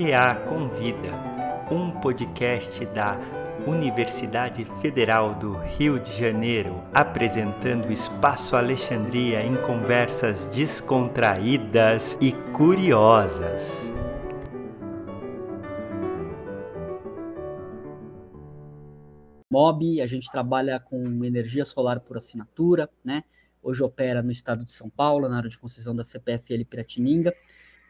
EA Convida, um podcast da Universidade Federal do Rio de Janeiro, apresentando o Espaço Alexandria em conversas descontraídas e curiosas. MOB, a gente trabalha com energia solar por assinatura, né? Hoje opera no estado de São Paulo, na área de concessão da CPFL Piratininga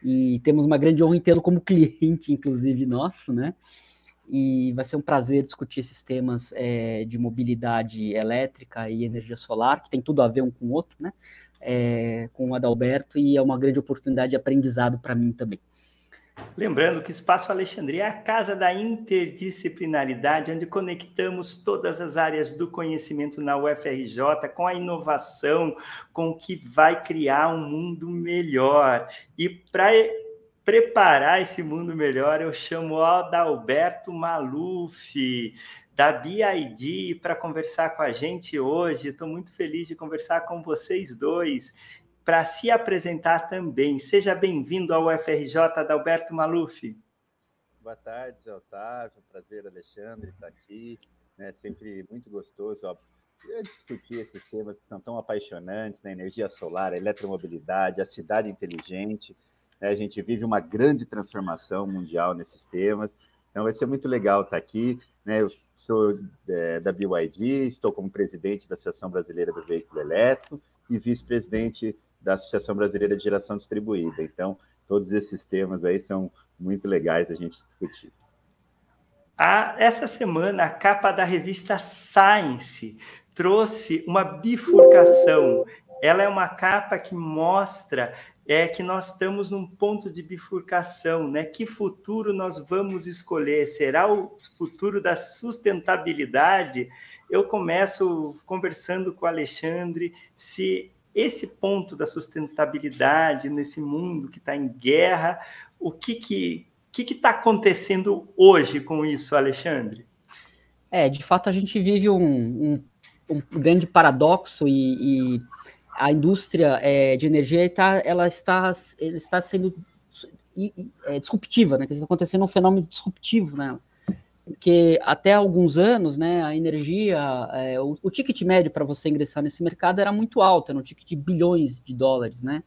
e temos uma grande honra em tê-lo como cliente, inclusive nosso, né? E vai ser um prazer discutir esses temas é, de mobilidade elétrica e energia solar, que tem tudo a ver um com o outro, né? É, com o Adalberto, e é uma grande oportunidade de aprendizado para mim também. Lembrando que Espaço Alexandria é a casa da interdisciplinaridade, onde conectamos todas as áreas do conhecimento na UFRJ com a inovação, com o que vai criar um mundo melhor. E para preparar esse mundo melhor, eu chamo o Adalberto Maluf, da BID, para conversar com a gente hoje. Estou muito feliz de conversar com vocês dois para se apresentar também. Seja bem-vindo ao UFRJ, Adalberto Maluf. Boa tarde, Zé Otávio. Prazer, Alexandre, estar aqui. É sempre muito gostoso ó, discutir esses temas que são tão apaixonantes, né? energia solar, eletromobilidade, a cidade inteligente. Né? A gente vive uma grande transformação mundial nesses temas. Então, vai ser muito legal estar aqui. Né? Eu sou é, da BYD, estou como presidente da Associação Brasileira do Veículo Elétrico e vice-presidente da Associação Brasileira de Geração Distribuída. Então, todos esses temas aí são muito legais a gente discutir. Ah, essa semana, a capa da revista Science trouxe uma bifurcação. Ela é uma capa que mostra é que nós estamos num ponto de bifurcação, né? Que futuro nós vamos escolher? Será o futuro da sustentabilidade? Eu começo conversando com o Alexandre se esse ponto da sustentabilidade nesse mundo que está em guerra, o que que que está acontecendo hoje com isso, Alexandre? É, de fato a gente vive um, um, um grande paradoxo e, e a indústria é, de energia está, ela está, está sendo é, disruptiva, né? Está acontecendo um fenômeno disruptivo nela porque até alguns anos, né, a energia, é, o, o, ticket médio para você ingressar nesse mercado era muito alto, era um ticket de bilhões de dólares, né?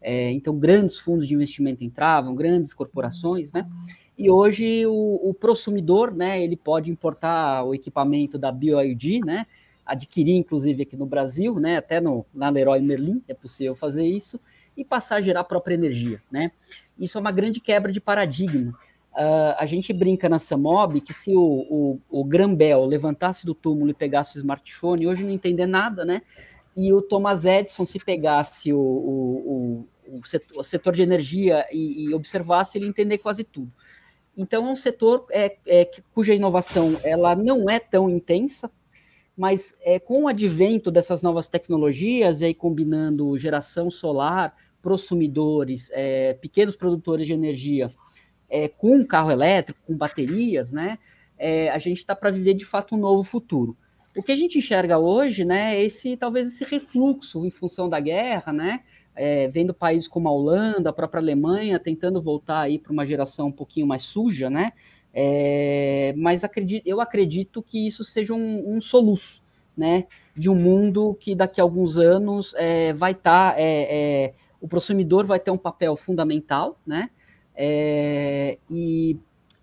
É, então, grandes fundos de investimento entravam, grandes corporações, né? E hoje o, o prosumidor, né, ele pode importar o equipamento da BioID, né? Adquirir, inclusive, aqui no Brasil, né? Até no, na Leroy Merlin é possível fazer isso e passar a gerar a própria energia, né? Isso é uma grande quebra de paradigma Uh, a gente brinca na Samob que se o, o, o Grambel levantasse do túmulo e pegasse o smartphone, hoje não entender nada, né? E o Thomas Edison, se pegasse o, o, o setor, setor de energia e, e, observasse, ele entender quase tudo. Então, é um setor é, é, cuja inovação ela não é tão intensa, mas é, com o advento dessas novas tecnologias, e aí combinando geração solar, prosumidores, é, pequenos produtores de energia, é, com um carro elétrico, com baterias, né, é, a gente está para viver de fato um novo futuro. O que a gente enxerga hoje, né, é esse talvez esse refluxo em função da guerra, né, é, vendo países como a Holanda, a própria Alemanha tentando voltar aí para uma geração um pouquinho mais suja, né, é, mas acredito, eu acredito que isso seja um, um soluço, né, de um mundo que daqui a alguns anos é, vai estar, tá, é, é, o consumidor vai ter um papel fundamental, né, é, e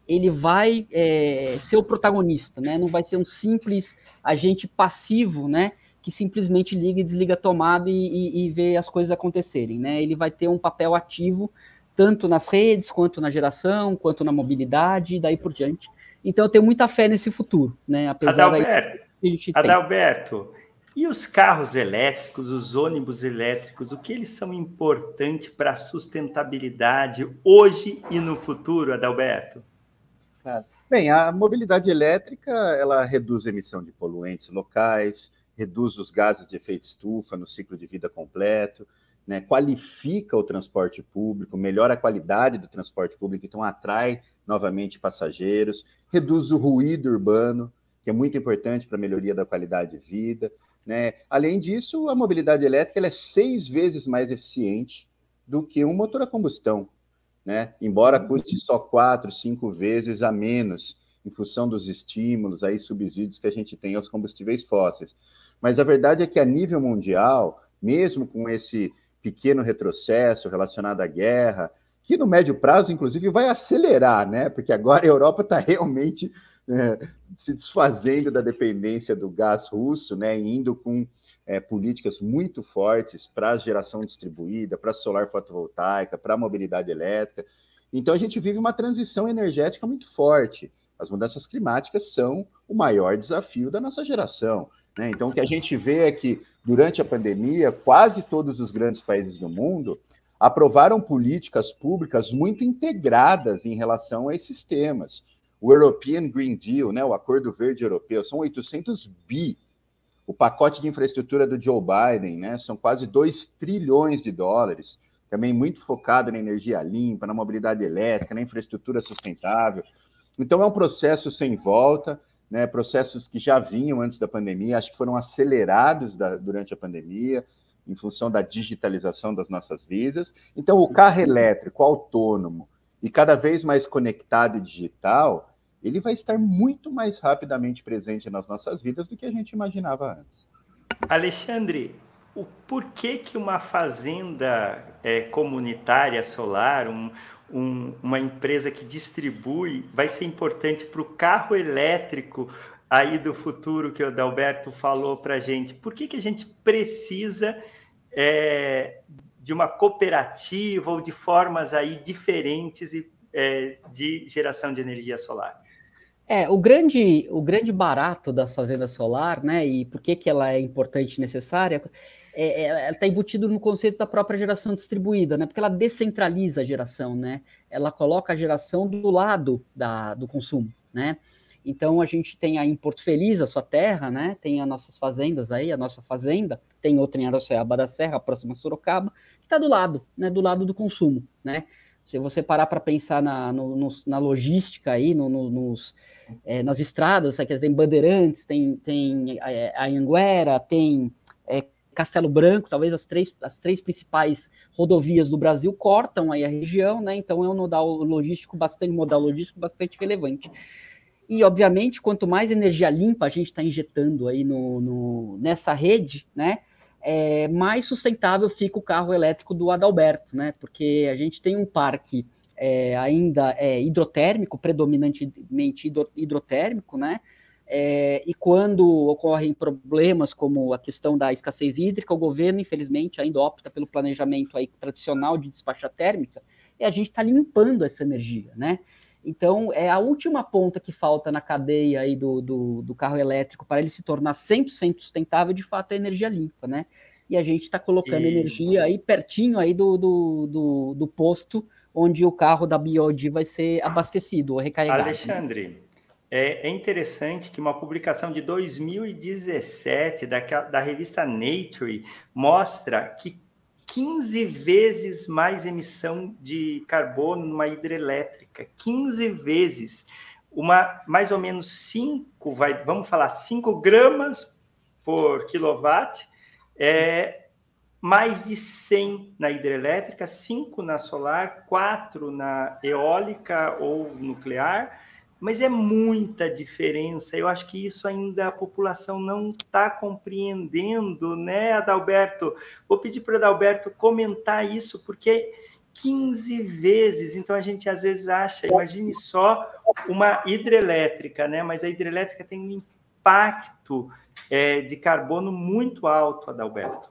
ele vai é, ser o protagonista, né? Não vai ser um simples agente passivo, né? Que simplesmente liga e desliga a tomada e, e, e vê as coisas acontecerem, né? Ele vai ter um papel ativo tanto nas redes, quanto na geração, quanto na mobilidade, e daí por diante. Então eu tenho muita fé nesse futuro, né? Apesar Adalberto, da... Adalberto e os carros elétricos, os ônibus elétricos, o que eles são importantes para a sustentabilidade hoje e no futuro, Adalberto? Bem, a mobilidade elétrica ela reduz a emissão de poluentes locais, reduz os gases de efeito estufa no ciclo de vida completo, né, qualifica o transporte público, melhora a qualidade do transporte público, então atrai novamente passageiros, reduz o ruído urbano, que é muito importante para a melhoria da qualidade de vida, né? Além disso, a mobilidade elétrica é seis vezes mais eficiente do que um motor a combustão. né? embora custe só quatro, cinco vezes a menos, em função dos estímulos, aí, subsídios que a gente tem aos combustíveis fósseis. Mas a verdade é que, a nível mundial, mesmo com esse pequeno retrocesso relacionado à guerra, que no médio prazo, inclusive, vai acelerar, né? Porque agora a Europa está realmente é, se desfazendo da dependência do gás russo, né? Indo com é, políticas muito fortes para a geração distribuída, para solar fotovoltaica, para a mobilidade elétrica. Então a gente vive uma transição energética muito forte. As mudanças climáticas são o maior desafio da nossa geração. Né? Então, o que a gente vê é que, durante a pandemia, quase todos os grandes países do mundo aprovaram políticas públicas muito integradas em relação a esses temas. O European Green Deal, né, o Acordo Verde Europeu, são 800 bi. O pacote de infraestrutura do Joe Biden, né, são quase 2 trilhões de dólares, também muito focado na energia limpa, na mobilidade elétrica, na infraestrutura sustentável. Então, é um processo sem volta né, processos que já vinham antes da pandemia, acho que foram acelerados da, durante a pandemia, em função da digitalização das nossas vidas. Então, o carro elétrico autônomo e cada vez mais conectado e digital, ele vai estar muito mais rapidamente presente nas nossas vidas do que a gente imaginava antes. Alexandre, o porquê que uma fazenda é, comunitária solar, um, um, uma empresa que distribui, vai ser importante para o carro elétrico aí do futuro que o Adalberto falou para a gente. Por que, que a gente precisa é, de uma cooperativa ou de formas aí diferentes é, de geração de energia solar? É, o grande, o grande barato da fazenda solar, né, e por que, que ela é importante e necessária, é, é, ela está embutido no conceito da própria geração distribuída, né? Porque ela descentraliza a geração, né? Ela coloca a geração do lado da, do consumo, né? Então a gente tem aí em Porto Feliz a sua terra, né? Tem as nossas fazendas aí, a nossa fazenda, tem outra em Araçoiaba da Serra, próxima a Sorocaba, que está do lado, né? Do lado do consumo, né? Se você parar para pensar na, no, no, na logística aí, no, nos, é, nas estradas, quer dizer, tem Bandeirantes, tem, tem é, a Anguera, tem é, Castelo Branco, talvez as três, as três principais rodovias do Brasil cortam aí a região, né? Então é um modal logístico bastante modal logístico bastante relevante. E obviamente, quanto mais energia limpa a gente está injetando aí no, no, nessa rede, né? É, mais sustentável fica o carro elétrico do Adalberto, né? Porque a gente tem um parque é, ainda é, hidrotérmico, predominantemente hidrotérmico, né? É, e quando ocorrem problemas como a questão da escassez hídrica, o governo, infelizmente, ainda opta pelo planejamento aí tradicional de despachar térmica, e a gente está limpando essa energia, né? Então, é a última ponta que falta na cadeia aí do, do, do carro elétrico para ele se tornar 100% sustentável, de fato, é a energia limpa, né? E a gente está colocando e... energia aí pertinho aí do, do, do, do, posto onde o carro da Biodi vai ser abastecido ou recarregado. Alexandre, é, é, interessante que uma publicação de 2017 da, da revista Nature mostra que 15 vezes mais emissão de carbono numa hidrelétrica, 15 vezes, uma mais ou menos 5, vai, vamos falar 5 gramas por quilowatt, é, mais de 100 na hidrelétrica, 5 na solar, 4 na eólica ou nuclear, mas é muita diferença. Eu acho que isso ainda a população não está compreendendo, né, Adalberto? Vou pedir para o Adalberto comentar isso, porque 15 vezes, então a gente às vezes acha, imagine só uma hidrelétrica, né? Mas a hidrelétrica tem um impacto é, de carbono muito alto, Adalberto.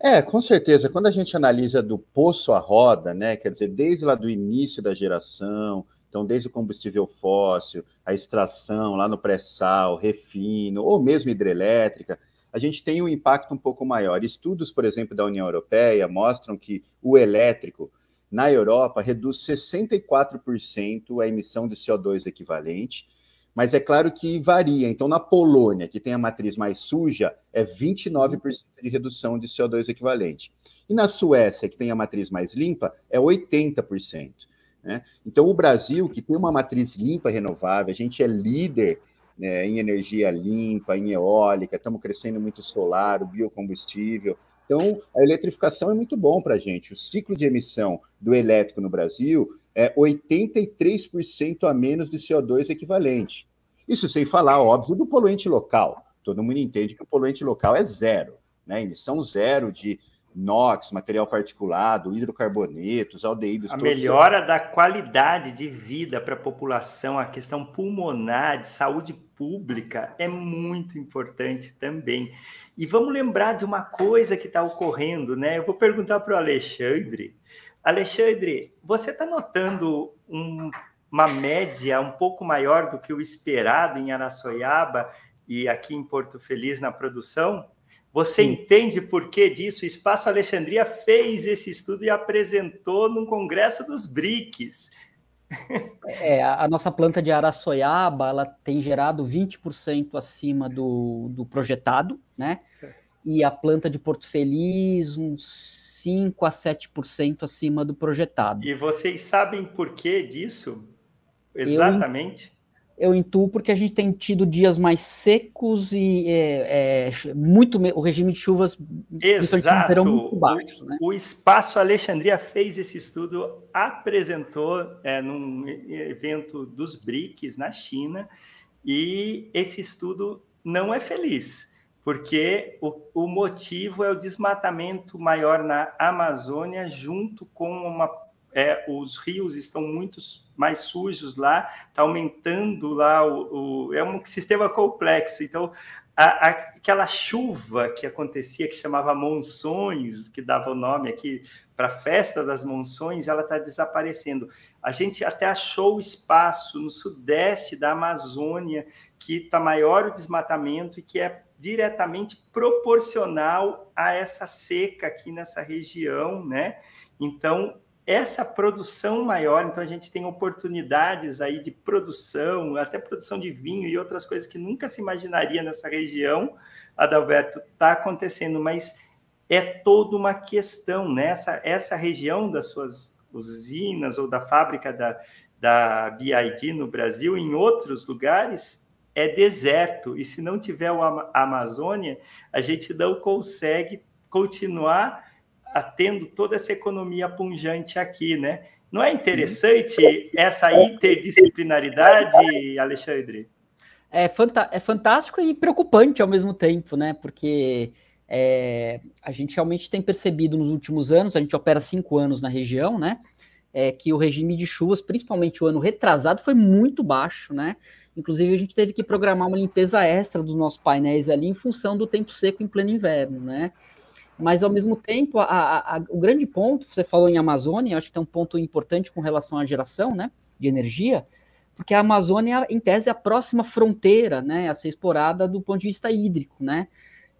É, com certeza. Quando a gente analisa do poço à roda, né? Quer dizer, desde lá do início da geração, então, desde o combustível fóssil, a extração lá no pré-sal, refino, ou mesmo hidrelétrica, a gente tem um impacto um pouco maior. Estudos, por exemplo, da União Europeia mostram que o elétrico na Europa reduz 64% a emissão de CO2 equivalente, mas é claro que varia. Então, na Polônia, que tem a matriz mais suja, é 29% de redução de CO2 equivalente. E na Suécia, que tem a matriz mais limpa, é 80%. Né? Então, o Brasil, que tem uma matriz limpa renovável, a gente é líder né, em energia limpa, em eólica, estamos crescendo muito solar, o biocombustível, Então, a eletrificação é muito bom para a gente. O ciclo de emissão do elétrico no Brasil é 83% a menos de CO2 equivalente. Isso sem falar, óbvio, do poluente local. Todo mundo entende que o poluente local é zero, né? Emissão zero de NOx, material particulado, hidrocarbonetos, aldeídos. A melhora da qualidade de vida para a população, a questão pulmonar, de saúde pública é muito importante também. E vamos lembrar de uma coisa que está ocorrendo, né? Eu vou perguntar para o Alexandre. Alexandre, você está notando um, uma média um pouco maior do que o esperado em Araçoiaba e aqui em Porto Feliz na produção? Você Sim. entende por que disso? O Espaço Alexandria fez esse estudo e apresentou no Congresso dos BRICS. É, a nossa planta de Araçoiaba, ela tem gerado 20% acima do, do projetado, né? E a planta de Porto Feliz, uns 5 a 7% acima do projetado. E vocês sabem por que disso? Exatamente? eu intuo porque a gente tem tido dias mais secos e é, é, muito o regime de chuvas Exato. muito baixo. O, né? o Espaço Alexandria fez esse estudo, apresentou é, num evento dos BRICS na China e esse estudo não é feliz, porque o, o motivo é o desmatamento maior na Amazônia junto com uma é, os rios estão muito mais sujos lá, está aumentando lá o, o, é um sistema complexo. Então, a, a, aquela chuva que acontecia, que chamava monções, que dava o nome aqui para a festa das monções, ela está desaparecendo. A gente até achou espaço no sudeste da Amazônia que está maior o desmatamento e que é diretamente proporcional a essa seca aqui nessa região, né? Então, essa produção maior, então a gente tem oportunidades aí de produção, até produção de vinho e outras coisas que nunca se imaginaria nessa região, Adalberto, está acontecendo, mas é toda uma questão, nessa né? essa região das suas usinas ou da fábrica da, da BID no Brasil, em outros lugares, é deserto, e se não tiver a Amazônia, a gente não consegue continuar tendo toda essa economia punjante aqui, né? Não é interessante essa interdisciplinaridade, Alexandre? É, é fantástico e preocupante ao mesmo tempo, né? Porque é, a gente realmente tem percebido nos últimos anos, a gente opera cinco anos na região, né? É, que o regime de chuvas, principalmente o ano retrasado, foi muito baixo, né? Inclusive, a gente teve que programar uma limpeza extra dos nossos painéis ali em função do tempo seco em pleno inverno, né? Mas, ao mesmo tempo, a, a, o grande ponto, você falou em Amazônia, acho que tem um ponto importante com relação à geração né, de energia, porque a Amazônia, em tese, é a próxima fronteira né, a ser explorada do ponto de vista hídrico. Né?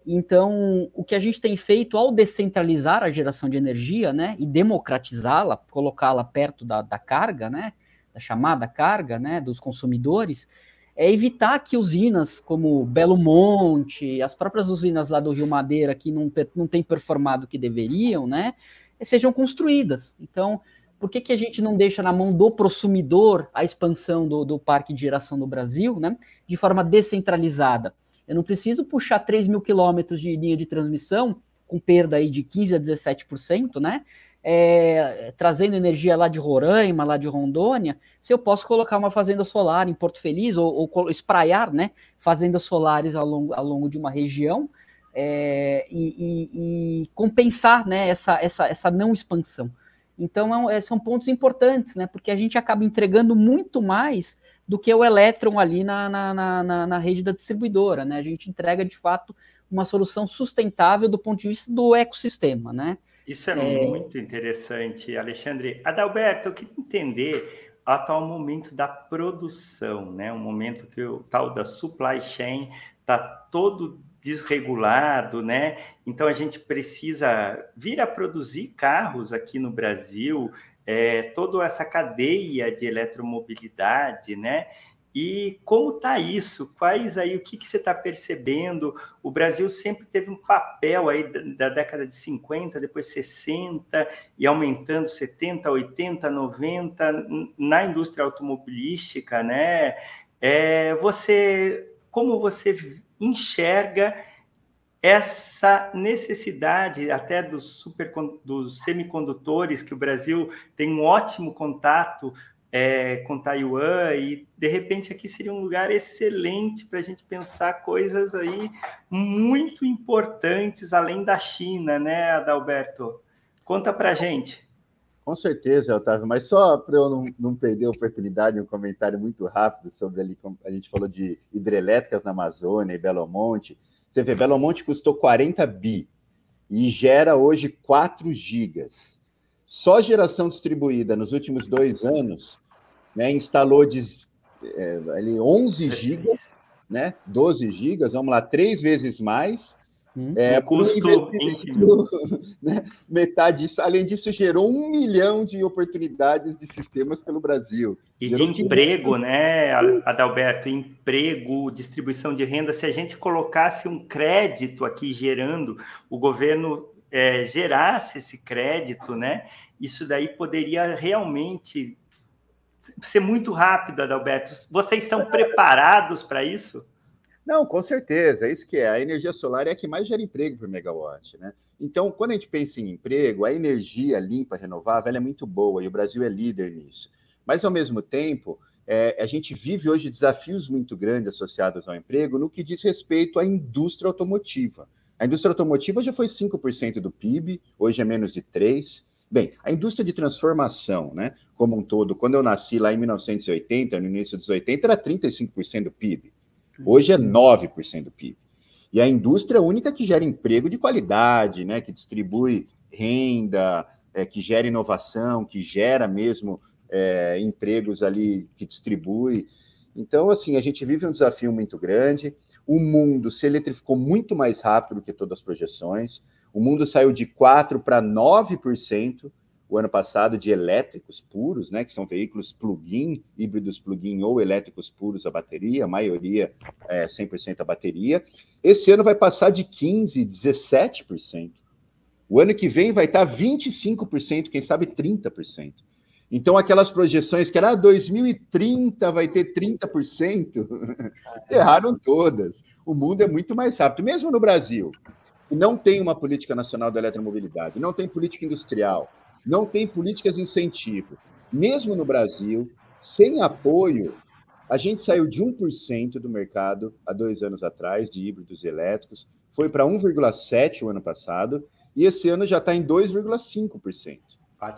Então, o que a gente tem feito ao descentralizar a geração de energia né, e democratizá-la, colocá-la perto da, da carga, né, da chamada carga né, dos consumidores, é evitar que usinas como Belo Monte, as próprias usinas lá do Rio Madeira, que não, não têm performado o que deveriam, né, sejam construídas. Então, por que, que a gente não deixa na mão do consumidor a expansão do, do parque de geração no Brasil, né, de forma descentralizada? Eu não preciso puxar 3 mil quilômetros de linha de transmissão, com perda aí de 15% a 17%, né? É, trazendo energia lá de Roraima, lá de Rondônia, se eu posso colocar uma fazenda solar em Porto Feliz ou, ou espraiar né, fazendas solares ao longo, ao longo de uma região é, e, e, e, compensar né, essa, essa, essa não expansão. Então, é, são pontos importantes, né, porque a gente acaba entregando muito mais do que o elétron ali na, na, na, na rede da distribuidora. Né? A gente entrega, de fato, uma solução sustentável do ponto de vista do ecossistema. Né? Isso é, é, muito interessante, Alexandre. Adalberto, eu queria entender o atual momento da produção, né? Um momento que o tal da supply chain está todo desregulado, né? Então a gente precisa vir a produzir carros aqui no Brasil, é, toda essa cadeia de eletromobilidade, né? E como está isso? Quais aí, o que, que você está percebendo? O Brasil sempre teve um papel aí da, da, década de 50, depois 60, e aumentando 70, 80, 90 na indústria automobilística, né? É, você, como você enxerga essa necessidade até dos, super, dos semicondutores, que o Brasil tem um ótimo contato é, com Taiwan, e de repente aqui seria um lugar excelente para a gente pensar coisas aí muito importantes além da China, né, Adalberto? Conta para gente. Com certeza, Otávio, mas só para eu não, não, perder a oportunidade, um comentário muito rápido sobre ali, a gente falou de hidrelétricas na Amazônia e Belo Monte. Você vê, Belo Monte custou 40 bi e gera hoje 4 gigas. Só geração distribuída nos últimos dois anos né, instalou de, é, ali 11 gigas, né, 12 gigas, vamos lá, três vezes mais, Hum, é, custo né, metade disso. Além disso, gerou um milhão de oportunidades de sistemas pelo Brasil. E gerou de emprego, que... né, Adalberto? Emprego, distribuição de renda. Se a gente colocasse um crédito aqui gerando, o governo é, gerasse esse crédito, né? Isso daí poderia realmente ser muito rápido, Adalberto. Vocês estão preparados para isso? Não, com certeza, é isso que é. A energia solar é a que mais gera emprego por megawatt, né? Então, quando a gente pensa em emprego, a energia limpa, renovável, é muito boa e o Brasil é líder nisso. Mas, ao mesmo tempo, é, a gente vive hoje desafios muito grandes associados ao emprego no que diz respeito à indústria automotiva. A indústria automotiva já foi 5% do PIB, hoje é menos de 3%. Bem, a indústria de transformação, né, como um todo, quando eu nasci lá em 1980, no início dos 80, era 35% do PIB. Hoje é 9% do PIB. E a indústria é única que gera emprego de qualidade, né, que distribui renda, é, que gera inovação, que gera mesmo é, empregos ali, que distribui. Então, assim, a gente vive um desafio muito grande. O mundo se eletrificou muito mais rápido do que todas as projeções. O mundo saiu de 4% para 9% o ano passado de elétricos puros, né, que são veículos plug-in, híbridos plug-in ou elétricos puros a bateria, a maioria é 100% a bateria. Esse ano vai passar de 15%, 17%. O ano que vem vai estar 25%, quem sabe 30%. Então, aquelas projeções que era 2030 ah, vai ter 30%, erraram todas. O mundo é muito mais rápido, mesmo no Brasil. Não tem uma política nacional da eletromobilidade, não tem política industrial, não tem políticas de incentivo. Mesmo no Brasil, sem apoio, a gente saiu de 1% do mercado há dois anos atrás, de híbridos elétricos, foi para 1,7% o ano passado, e esse ano já está em 2,5%.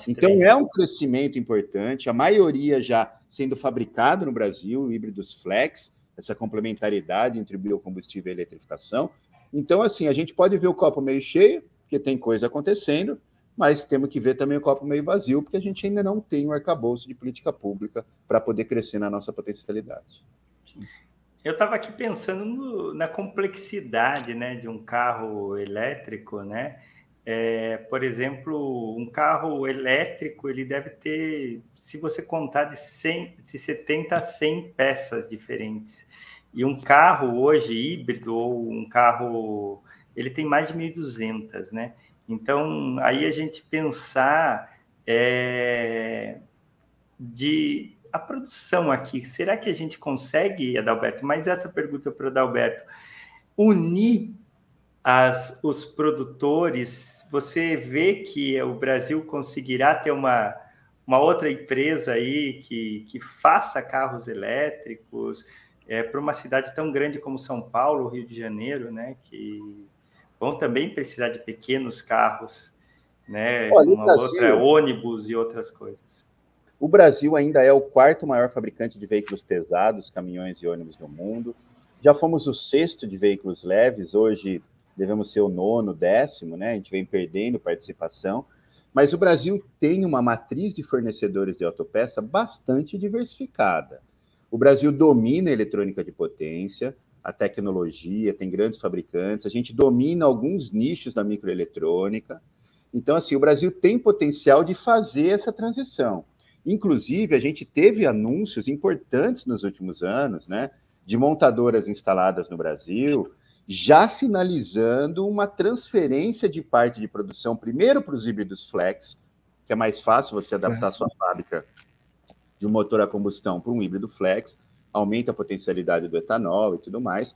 Então é um crescimento importante, a maioria já sendo fabricado no Brasil, híbridos flex, essa complementariedade entre biocombustível e eletrificação. Então, assim, a gente pode ver o copo meio cheio, porque tem coisa acontecendo, mas temos que ver também o copo meio vazio, porque a gente ainda não tem um arcabouço de política pública para poder crescer na nossa potencialidade. Eu estava aqui pensando no, na complexidade né, de um carro elétrico, né? É, por exemplo, um carro elétrico ele deve ter, se você contar de, 100, de 70 a 100 peças diferentes. E um carro hoje híbrido ou um carro, ele tem mais de 1.200, né? Então, aí a gente pensar é, de a produção aqui, será que a gente consegue, Adalberto? Mas essa pergunta para o Adalberto, unir as, os produtores, você vê que o Brasil conseguirá ter uma, uma outra empresa aí que, que faça carros elétricos é, para uma cidade tão grande como São Paulo, Rio de Janeiro, né? Que vão também precisar de pequenos carros, né? Olha, uma Brasil, outra ônibus e outras coisas. O Brasil ainda é o quarto maior fabricante de veículos pesados, caminhões e ônibus do mundo. Já fomos o sexto de veículos leves, hoje devemos ser o nono, décimo, né? A gente vem perdendo participação. Mas o Brasil tem uma matriz de fornecedores de autopeça bastante diversificada. O Brasil domina a eletrônica de potência, a tecnologia, tem grandes fabricantes, a gente domina alguns nichos da microeletrônica. Então, assim, o Brasil tem potencial de fazer essa transição. Inclusive, a gente teve anúncios importantes nos últimos anos, né, de montadoras instaladas no Brasil, já sinalizando uma transferência de parte de produção, primeiro para os híbridos flex, que é mais fácil você adaptar a sua fábrica de um motor a combustão para um híbrido flex, aumenta a potencialidade do etanol e tudo mais.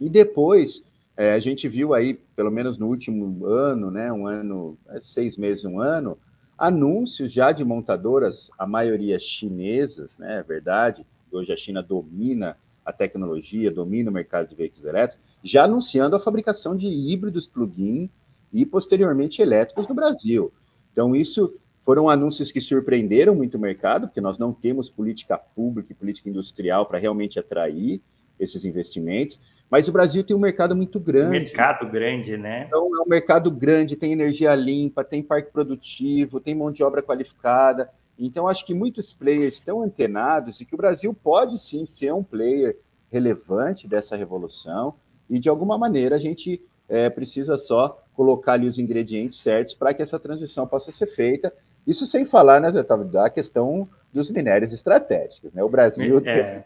E depois é, a gente viu aí, pelo menos no último ano, né, um ano, é, seis meses, um ano, anúncios já de montadoras, a maioria chinesas, né, é verdade, hoje a China domina a tecnologia, domina o mercado de veículos elétricos, já anunciando a fabricação de híbridos plug-in e posteriormente elétricos no Brasil. Então, isso foram anúncios que surpreenderam muito o mercado, porque nós não temos política pública e política industrial para realmente atrair esses investimentos. Mas o Brasil tem um mercado muito grande. Mercado grande, né? Então, é um mercado grande, tem energia limpa, tem parque produtivo, tem mão de obra qualificada. Então, acho que muitos players estão antenados e que o Brasil pode sim ser um player relevante dessa revolução. E, de alguma maneira, a gente é, precisa só colocar ali os ingredientes certos para que essa transição possa ser feita. Isso sem falar, né, Zé da questão dos minérios estratégicos. Né? O Brasil é. tem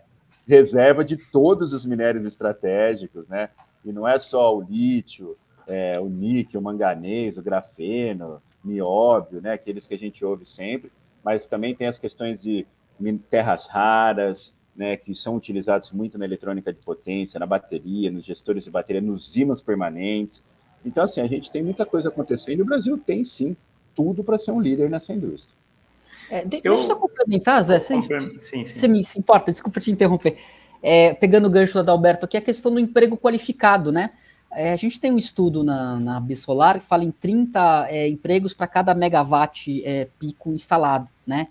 reserva de todos os minérios estratégicos, né? E não é só o lítio, é, o níquel, o manganês, o grafeno, nióbio, né? Aqueles que a gente ouve sempre, mas também tem as questões de terras raras, né? Que são utilizados muito na eletrônica de potência, na bateria, nos gestores de bateria, nos ímãs permanentes. Então, assim, a gente tem muita coisa acontecendo e o Brasil tem sim tudo para ser um líder nessa indústria. É, de, eu, deixa eu só complementar, Zé. Você, sim, sim. você me se importa, desculpa te interromper. É, pegando o gancho da Alberto aqui, a questão do emprego qualificado, né? É, a gente tem um estudo na, na Bisolar que fala em 30 é, empregos para cada megawatt é, pico instalado, né?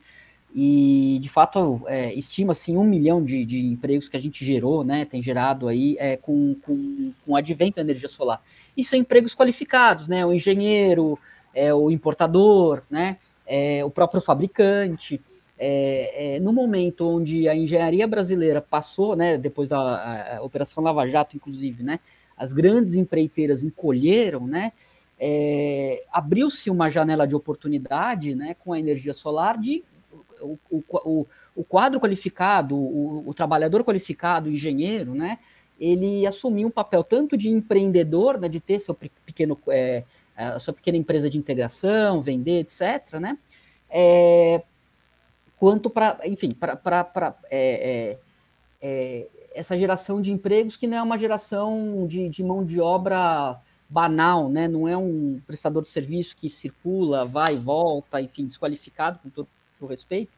E, de fato, é, estima-se um milhão de, de, empregos que a gente gerou, né? Tem gerado aí é, com, com, com o advento da energia solar. E são empregos qualificados, né? O engenheiro, é, o importador, né? é, o próprio fabricante. É, é, no momento onde a engenharia brasileira passou, né, depois da Operação Lava Jato, inclusive, né, as grandes empreiteiras encolheram, né, é, abriu-se uma janela de oportunidade né, com a energia solar de o, o, o quadro qualificado, o, o, trabalhador qualificado, o engenheiro, né, ele assumiu um papel tanto de empreendedor, né, de ter seu pequeno é, a sua pequena empresa de integração, vender, etc., né? É, quanto para, enfim, para é, é, é, essa geração de empregos que não é uma geração de, de, mão de obra banal, né? Não é um prestador de serviço que circula, vai e volta, enfim, desqualificado com todo o respeito,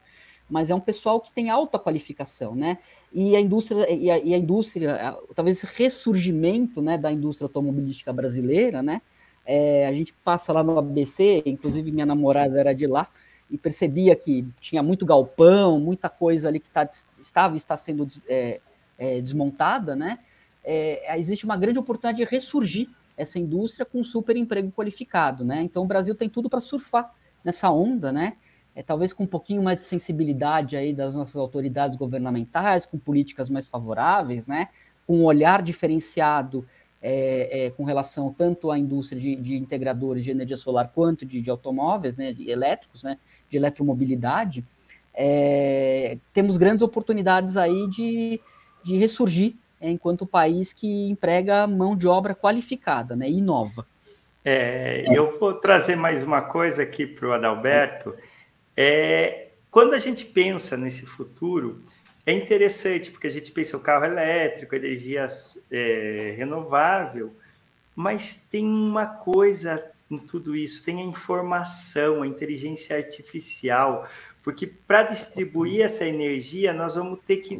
mas é um pessoal que tem alta qualificação, né? E a indústria, e a, e a indústria, talvez esse ressurgimento, né, da indústria automobilística brasileira, né? É, a gente passa lá no ABC, inclusive minha namorada era de lá, e percebia que tinha muito galpão, muita coisa ali que tá, estava e está sendo é, é, desmontada, né? É, existe uma grande oportunidade de ressurgir essa indústria com super emprego qualificado, né? Então o Brasil tem tudo para surfar nessa onda, né? É, talvez com um pouquinho mais de sensibilidade aí das nossas autoridades governamentais, com políticas mais favoráveis, né? Com um olhar diferenciado é, é, com relação tanto à indústria de, de, integradores de energia solar quanto de, de automóveis, né, de elétricos, né, de eletromobilidade, é, temos grandes oportunidades aí de, de ressurgir é, enquanto país que emprega mão de obra qualificada, né, inova. É, eu vou trazer mais uma coisa aqui para o Adalberto. É, quando a gente pensa nesse futuro, é interessante, porque a gente pensa o carro elétrico, energia é, renovável, mas tem uma coisa em tudo isso, tem a informação, a inteligência artificial, porque para distribuir essa energia, nós vamos ter que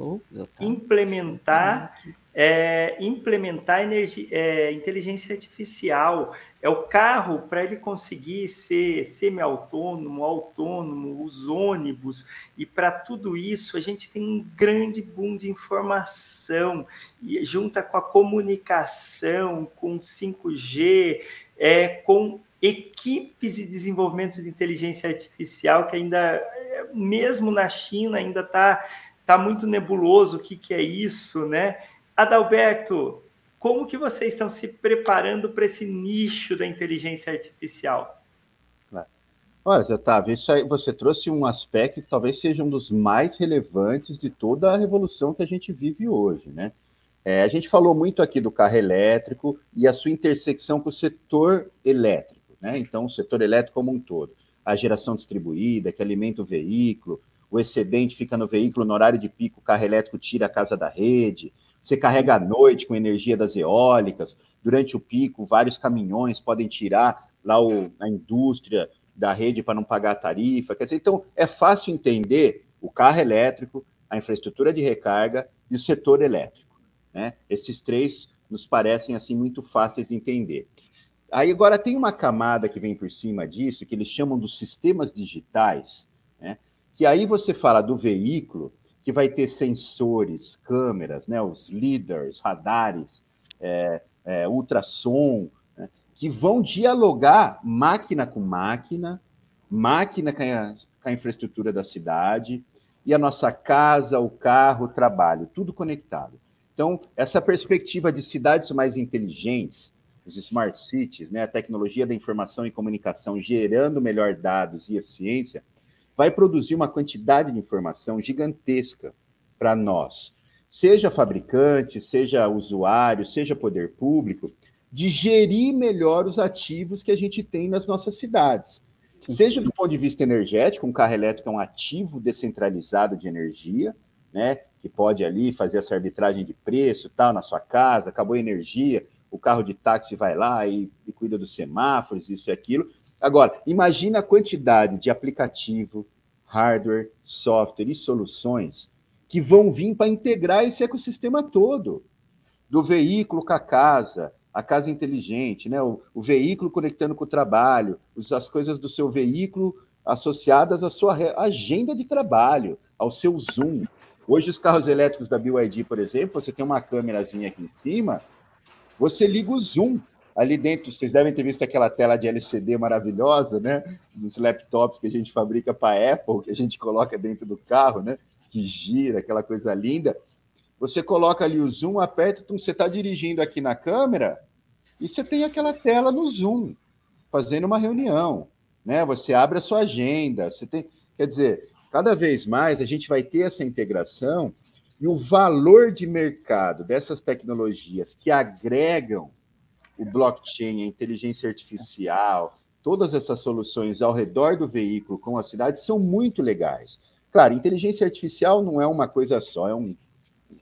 implementar é, implementar energia, é, inteligência artificial. É o carro para ele conseguir ser semi-autônomo, autônomo, os ônibus. E para tudo isso, a gente tem um grande boom de informação, e junta com a comunicação, com 5G, é, com equipes de desenvolvimento de inteligência artificial que ainda, mesmo na China, ainda está tá muito nebuloso o que, que é isso, né? Adalberto, como que vocês estão se preparando para esse nicho da inteligência artificial? Olha, Zé Otávio, isso aí, você trouxe um aspecto que talvez seja um dos mais relevantes de toda a revolução que a gente vive hoje, né? É, a gente falou muito aqui do carro elétrico e a sua intersecção com o setor elétrico, né? Então, o setor elétrico como um todo. A geração distribuída, que alimenta o veículo, o excedente fica no veículo no horário de pico, o carro elétrico tira a casa da rede, Você carrega à noite com energia das eólicas, durante o pico, vários caminhões podem tirar lá o, a indústria da rede para não pagar a tarifa. Quer dizer, então é fácil entender o carro elétrico, a infraestrutura de recarga e o setor elétrico. Né? Esses três nos parecem assim muito fáceis de entender. Aí agora tem uma camada que vem por cima disso, que eles chamam dos sistemas digitais, né? que aí você fala do veículo, que vai ter sensores, câmeras, né? os lidars, radares, é, é, ultrassom, né? que vão dialogar máquina com máquina, máquina com a, com a infraestrutura da cidade, e a nossa casa, o carro, o trabalho, tudo conectado. Então, essa perspectiva de cidades mais inteligentes, os smart cities, né, a tecnologia da informação e comunicação gerando melhor dados e eficiência, vai produzir uma quantidade de informação gigantesca para nós, seja fabricante, seja usuário, seja poder público, de gerir melhor os ativos que a gente tem nas nossas cidades. Seja do ponto de vista energético, um carro elétrico é um ativo descentralizado de energia, né, que pode ali fazer essa arbitragem de preço, tal, na sua casa, acabou a energia, o carro de táxi vai lá e, e cuida dos semáforos, isso e aquilo. Agora, imagina a quantidade de aplicativo, hardware, software e soluções que vão vir para integrar esse ecossistema todo, do veículo com a casa, a casa inteligente, né? O, o, veículo conectando com o trabalho, as coisas do seu veículo associadas à sua agenda de trabalho, ao seu Zoom. Hoje, os carros elétricos da BYD, por exemplo, você tem uma câmerazinha aqui em cima você liga o Zoom ali dentro. Vocês devem ter visto aquela tela de LCD maravilhosa, né? Dos laptops que a gente fabrica para Apple, que a gente coloca dentro do carro, né? Que gira, aquela coisa linda. Você coloca ali o Zoom, aperta, então você está dirigindo aqui na câmera e você tem aquela tela no Zoom, fazendo uma reunião, né? Você abre a sua agenda, você tem, quer dizer, cada vez mais a gente vai ter essa integração e o valor de mercado dessas tecnologias que agregam o blockchain, a inteligência artificial, todas essas soluções ao redor do veículo com a cidade são muito legais. Claro, inteligência artificial não é uma coisa só, é um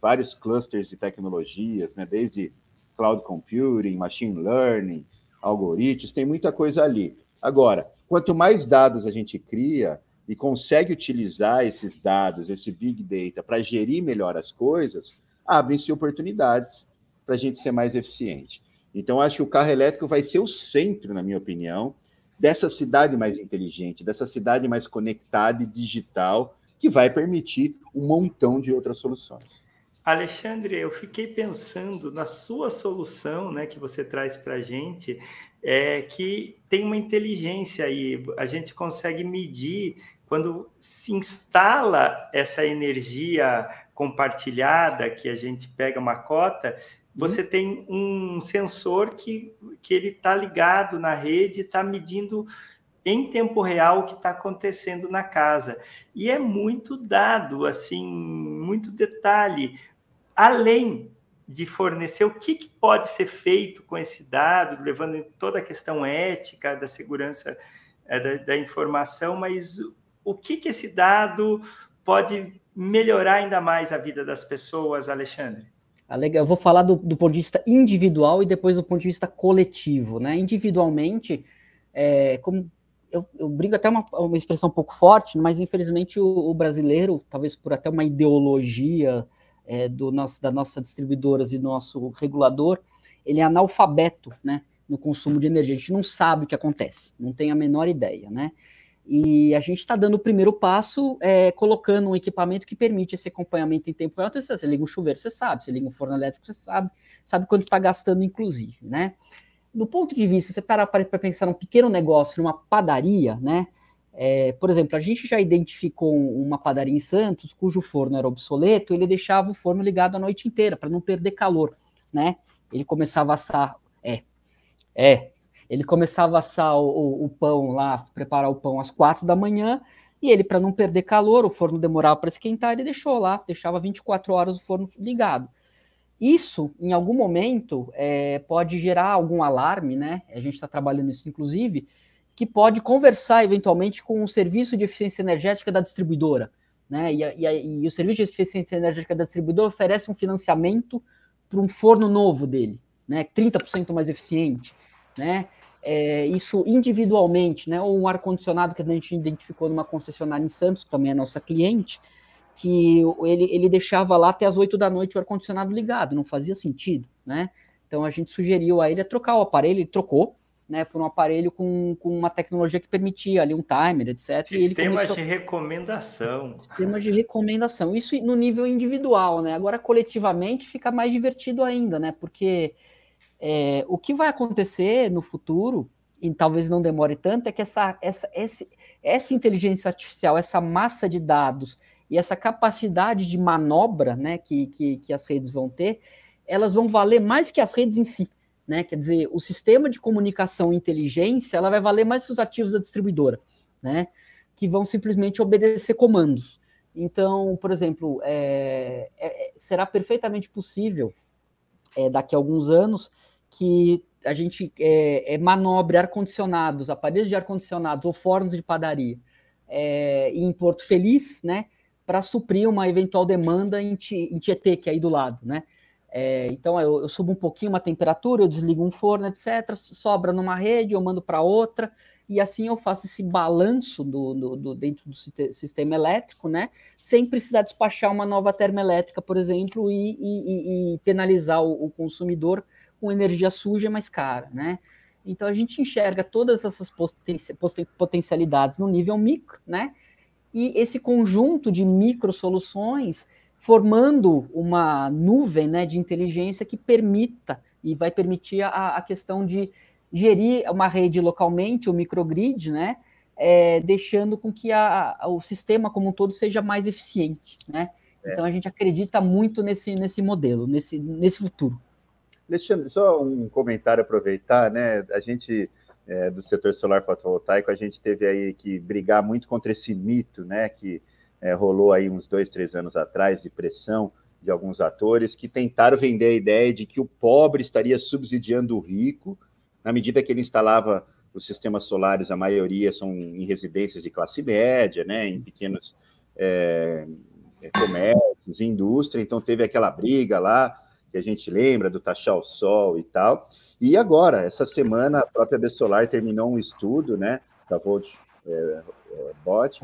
vários clusters de tecnologias, né? Desde cloud computing, machine learning, algoritmos, tem muita coisa ali. Agora, quanto mais dados a gente cria, e consegue utilizar esses dados, esse big data, para gerir melhor as coisas, abrem-se oportunidades para a gente ser mais eficiente. Então, acho que o carro elétrico vai ser o centro, na minha opinião, dessa cidade mais inteligente, dessa cidade mais conectada e digital, que vai permitir um montão de outras soluções. Alexandre, eu fiquei pensando na sua solução, né, que você traz para a gente, é que tem uma inteligência aí, a gente consegue medir quando se instala essa energia compartilhada, que a gente pega uma cota, você uhum. tem um sensor que, que ele está ligado na rede, está medindo em tempo real o que está acontecendo na casa. E é muito dado, assim, muito detalhe. Além de fornecer o que, que pode ser feito com esse dado, levando em toda a questão ética da segurança é, da, da informação, mas o que, que esse dado pode melhorar ainda mais a vida das pessoas, Alexandre? Legal. Eu vou falar do, do, ponto de vista individual e depois do ponto de vista coletivo. Né? Individualmente, é, como eu, eu brigo até uma, uma expressão um pouco forte, mas infelizmente o, o brasileiro, talvez por até uma ideologia é, do nosso, das nossas distribuidoras e nosso regulador, ele é analfabeto né, no consumo de energia. A gente não sabe o que acontece, não tem a menor ideia. Né? E a gente está dando o primeiro passo, é, colocando um equipamento que permite esse acompanhamento em tempo real. Então, você liga um chuveiro, você sabe, você liga um forno elétrico, você sabe, sabe quanto está gastando, inclusive, né? Do ponto de vista, você parar para pensar num pequeno negócio, numa padaria, né? É, por exemplo, a gente já identificou uma padaria em Santos cujo forno era obsoleto, ele deixava o forno ligado a noite inteira para não perder calor, né? Ele começava a assar, é, é, ele começava a assar o, o, pão lá, preparar o pão às quatro da manhã, e ele, para não perder calor, o forno demorava para esquentar, ele deixou lá, deixava 24 horas o forno ligado. Isso, em algum momento, é, pode gerar algum alarme, né? A gente está trabalhando isso, inclusive, que pode conversar eventualmente com o serviço de eficiência energética da distribuidora. né? E, e, e o serviço de eficiência energética da distribuidora oferece um financiamento para um forno novo dele, né? 30% mais eficiente, né? É, isso individualmente, né? Ou um ar-condicionado que a gente identificou numa concessionária em Santos, também é nossa cliente, que ele, ele deixava lá até as 8 da noite o ar-condicionado ligado, não fazia sentido, né? Então a gente sugeriu a ele trocar o aparelho, ele trocou, né, por um aparelho com, com uma tecnologia que permitia ali um timer, etc. Sistemas começou... de recomendação. Sistemas de recomendação. Isso no nível individual, né? Agora, coletivamente, fica mais divertido ainda, né? Porque é, o que vai acontecer no futuro, e talvez não demore tanto, é que essa, essa, essa, essa inteligência artificial, essa massa de dados e essa capacidade de manobra né, que, que, que as redes vão ter, elas vão valer mais que as redes em si né? Quer dizer, o sistema de comunicação e inteligência ela vai valer mais que os ativos da distribuidora, né? Que vão simplesmente obedecer comandos. Então, por exemplo, é, é, será perfeitamente possível é, daqui a alguns anos que a gente é, é manobre ar-condicionados, aparelhos de ar-condicionados ou fornos de padaria é, em Porto Feliz, né? Para suprir uma eventual demanda em, em Tietê, que é aí do lado, né? É, então eu, eu, subo um pouquinho uma temperatura, eu desligo um forno, etc. Sobra numa rede, eu mando para outra, e assim eu faço esse balanço do, do, do, dentro do sistema elétrico, né? Sem precisar despachar uma nova termoelétrica, por exemplo, e, e, e penalizar o, o, consumidor com energia suja mais cara, né? Então a gente enxerga todas essas potencialidades no nível micro, né? E esse conjunto de micro soluções formando uma nuvem né, de inteligência que permita e vai permitir a, a questão de gerir uma rede localmente, o microgrid, né, é, deixando com que a, a, o sistema como um todo seja mais eficiente. Né? É. Então a gente acredita muito nesse, nesse modelo, nesse, nesse futuro. Alexandre, só um comentário aproveitar, né? A gente é, do setor solar fotovoltaico, a gente teve aí que brigar muito contra esse mito, né? Que é, rolou aí uns dois, três anos atrás de pressão de alguns atores que tentaram vender a ideia de que o pobre estaria subsidiando o rico na medida que ele instalava os sistemas solares, a maioria são em residências de classe média, né, em pequenos é, é comércios, indústria, então teve aquela briga lá, que a gente lembra do taxar o sol e tal, e agora, essa semana, a própria Bessolar terminou um estudo, né, da Volt é, é, bot,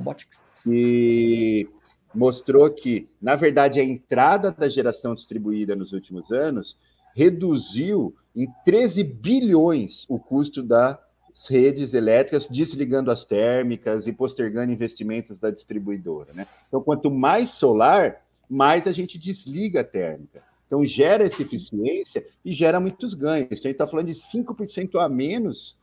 que mostrou que, na verdade, a entrada da geração distribuída nos últimos anos reduziu em 13 bilhões o custo das redes elétricas, desligando as térmicas e postergando investimentos da distribuidora. Né? Então, quanto mais solar, mais a gente desliga a térmica. Então, gera essa eficiência e gera muitos ganhos. Então, a gente está falando de 5% a menos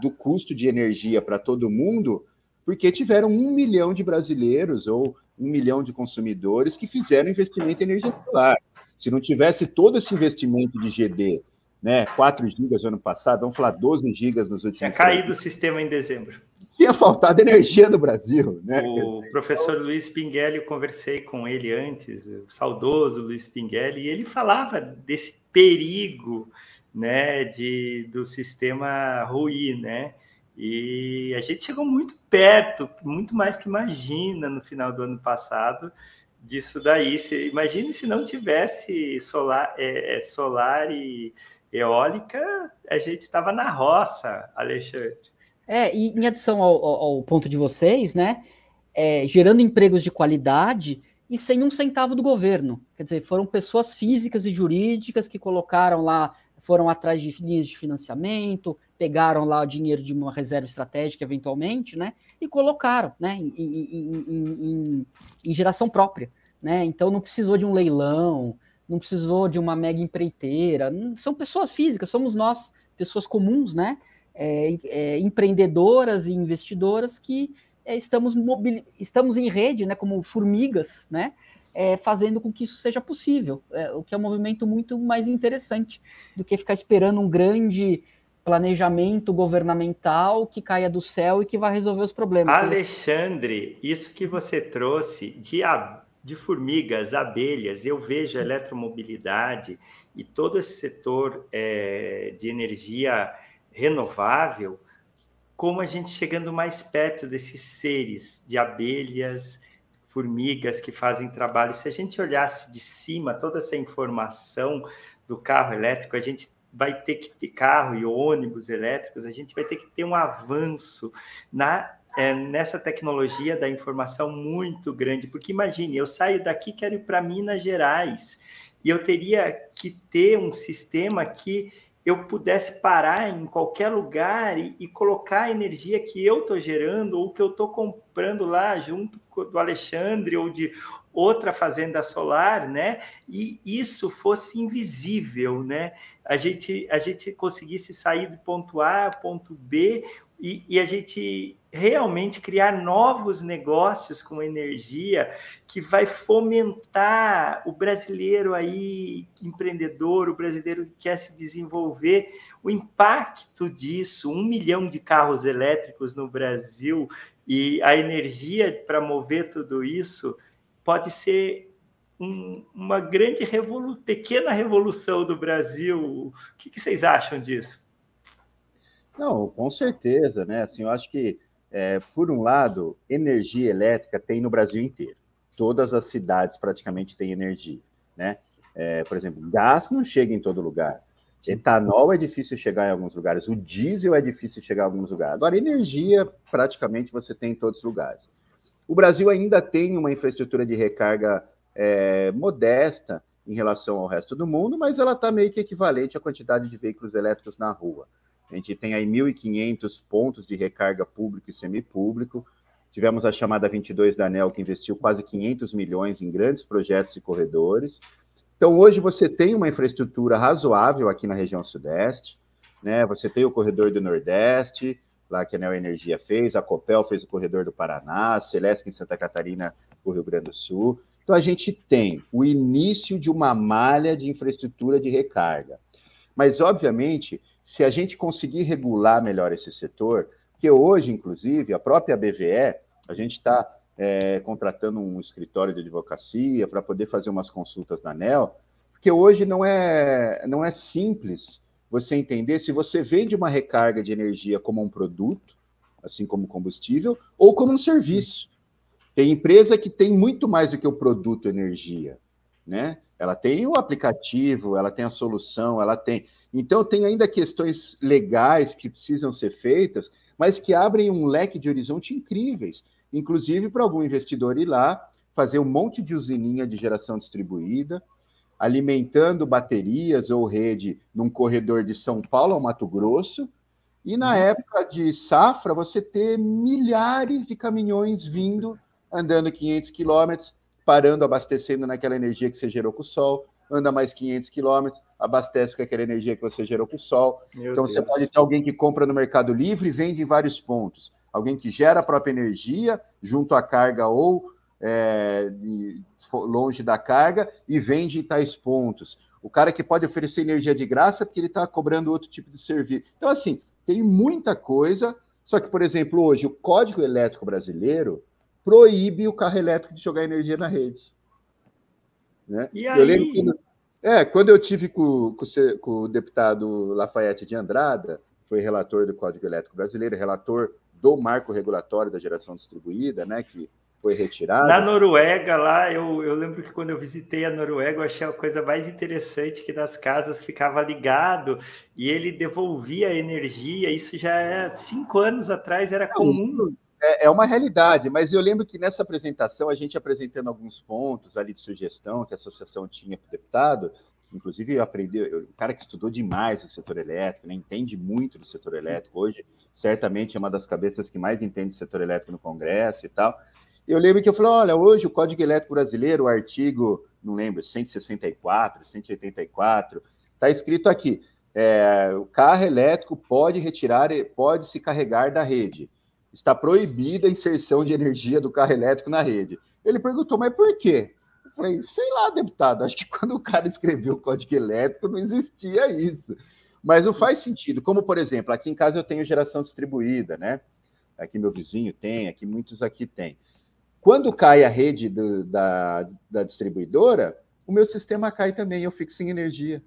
do custo de energia para todo mundo, porque tiveram um milhão de brasileiros ou um milhão de consumidores que fizeram investimento em energia solar. Se não tivesse todo esse investimento de GD, né, 4 gigas no ano passado, vamos falar 12 gigas nos últimos Tinha caído anos, o sistema em dezembro. Tinha faltado energia no Brasil. Né? O dizer, professor então... Luiz Pinguelli, eu conversei com ele antes, o saudoso Luiz Pinguelli, e ele falava desse perigo né, de, do sistema ruir, né? E a gente chegou muito perto, muito mais que imagina no final do ano passado disso daí. Se, imagine se não tivesse solar, é, é solar e eólica, a gente estava na roça, Alexandre. É, e em adição ao, ao ponto de vocês, né? É, gerando empregos de qualidade e sem um centavo do governo. Quer dizer, foram pessoas físicas e jurídicas que colocaram lá foram atrás de linhas de financiamento, pegaram lá o dinheiro de uma reserva estratégica, eventualmente, né? E colocaram, né? Em, em, em, em geração própria, né? Então não precisou de um leilão, não precisou de uma mega empreiteira. São pessoas físicas, somos nós, pessoas comuns, né? É, é, empreendedoras e investidoras que é, estamos, estamos em rede, né? Como formigas, né? é, fazendo com que isso seja possível, é, o que é um movimento muito mais interessante do que ficar esperando um grande planejamento governamental que caia do céu e que vai resolver os problemas. Alexandre, isso que você trouxe de, de formigas, abelhas, eu vejo eletromobilidade e todo esse setor é, de energia renovável como a gente chegando mais perto desses seres de abelhas, formigas que fazem trabalho. Se a gente olhasse de cima toda essa informação do carro elétrico, a gente vai ter que ter carro e ônibus elétricos, a gente vai ter que ter um avanço na é, nessa tecnologia da informação muito grande, porque imagine, eu saio daqui quero ir para Minas Gerais e eu teria que ter um sistema que eu pudesse parar em qualquer lugar e, e colocar a energia que eu estou gerando ou que eu estou comprando lá junto do Alexandre ou de outra fazenda solar, né? E isso fosse invisível, né? A gente, a gente conseguisse sair do ponto A ao ponto B e, e, a gente realmente criar novos negócios com energia que vai fomentar o brasileiro aí empreendedor, o brasileiro que quer se desenvolver, o impacto disso, um milhão de carros elétricos no Brasil e a energia para mover tudo isso pode ser um, uma grande revolu pequena revolução do Brasil. O que, que vocês acham disso? Não, com certeza, né? Assim, eu acho que, é, por um lado, energia elétrica tem no Brasil inteiro. Todas as cidades praticamente têm energia, né? É, por exemplo, gás não chega em todo lugar. Etanol é difícil chegar em alguns lugares. O diesel é difícil chegar em alguns lugares. Agora, energia, praticamente você tem em todos os lugares. O Brasil ainda tem uma infraestrutura de recarga é, modesta em relação ao resto do mundo, mas ela está meio que equivalente à quantidade de veículos elétricos na rua. A gente tem aí 1.500 pontos de recarga público e semipúblico. Tivemos a chamada 22 da ANEL, que investiu quase 500 milhões em grandes projetos e corredores. Então, hoje você tem uma infraestrutura razoável aqui na região sudeste, né? Você tem o corredor do Nordeste, lá que a Neo Energia fez, a Copel fez o corredor do Paraná, a Celeste em Santa Catarina, o Rio Grande do Sul. Então, a gente tem o início de uma malha de infraestrutura de recarga. Mas, obviamente, se a gente conseguir regular melhor esse setor, que hoje, inclusive, a própria BVE, a gente está é, contratando um escritório de advocacia para poder fazer umas consultas na ANEL, porque hoje não é, não é simples você entender se você vende uma recarga de energia como um produto, assim como combustível, ou como um serviço. Tem empresa que tem muito mais do que o produto energia, né? Ela tem o aplicativo, ela tem a solução, ela tem. Então, tem ainda questões legais que precisam ser feitas, mas que abrem um leque de horizonte incríveis, inclusive para algum investidor ir lá, fazer um monte de usininha de geração distribuída, alimentando baterias ou rede num corredor de São Paulo ao Mato Grosso, e na uhum. época de safra, você ter milhares de caminhões vindo, andando 500 quilômetros, parando, abastecendo naquela energia que você gerou com o sol, anda mais 500 quilômetros, abastece com aquela energia que você gerou com o sol. Meu então, Deus. você pode ter alguém que compra no Mercado Livre e vende em vários pontos. Alguém que gera a própria energia junto à carga ou é, longe da carga e vende em tais pontos. O cara que pode oferecer energia de graça porque ele está cobrando outro tipo de serviço. Então, assim, tem muita coisa. Só que, por exemplo, hoje o Código Elétrico Brasileiro proíbe o carro elétrico de jogar energia na rede. Né? E aí... Eu lembro que, é, quando eu tive com, com, com, o deputado Lafayette de Andrada, foi relator do Código Elétrico Brasileiro, relator do marco regulatório da geração distribuída, né, que foi retirado. Na Noruega, lá, eu, eu lembro que quando eu visitei a Noruega, eu achei a coisa mais interessante que nas casas ficava ligado e ele devolvia a energia. Isso já é cinco anos atrás era comum é, é uma realidade, mas eu lembro que nessa apresentação, a gente apresentando alguns pontos ali de sugestão que a associação tinha para o deputado, inclusive eu aprendi, o cara que estudou demais o setor elétrico, né, entende muito do setor elétrico hoje, certamente é uma das cabeças que mais entende do setor elétrico no Congresso e tal. Eu lembro que eu falei, olha, hoje o Código Elétrico Brasileiro, o artigo, não lembro, 164, 184, está escrito aqui, é, o carro elétrico pode retirar, pode se carregar da rede está proibida a inserção de energia do carro elétrico na rede. Ele perguntou, mas por quê? Eu falei, sei lá, deputado, acho que quando o cara escreveu o código elétrico não existia isso. Mas não faz sentido. Como, por exemplo, aqui em casa eu tenho geração distribuída, né? Aqui meu vizinho tem, aqui muitos aqui têm. Quando cai a rede do, da, da distribuidora, o meu sistema cai também, eu fico sem energia.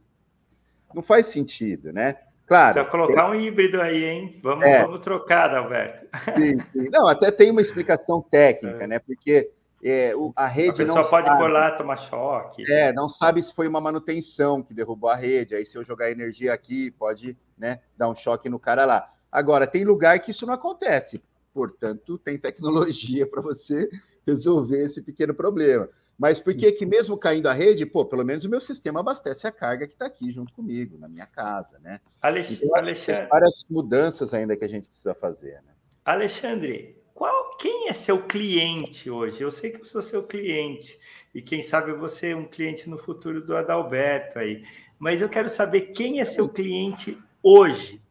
Não faz sentido, né? Claro. Precisa colocar um híbrido aí, hein? Vamos, é. vamos trocar, Alberto. Sim, sim. Não, até tem uma explicação técnica, é. né? Porque é, o, a rede a não pode sabe, por lá tomar choque. É, não sabe se foi uma manutenção que derrubou a rede. Aí, se eu jogar energia aqui, pode né, dar um choque no cara lá. Agora, tem lugar que isso não acontece. Portanto, tem tecnologia para você resolver esse pequeno problema. Mas por que que mesmo caindo a rede, pô, pelo menos o meu sistema abastece a carga que está aqui junto comigo, na minha casa, né? Alexandre, então, Tem várias mudanças ainda que a gente precisa fazer, né? Alexandre, qual, quem é seu cliente hoje? Eu sei que eu sou seu cliente e quem sabe você é um cliente no futuro do Adalberto aí. Mas eu quero saber quem é seu cliente hoje.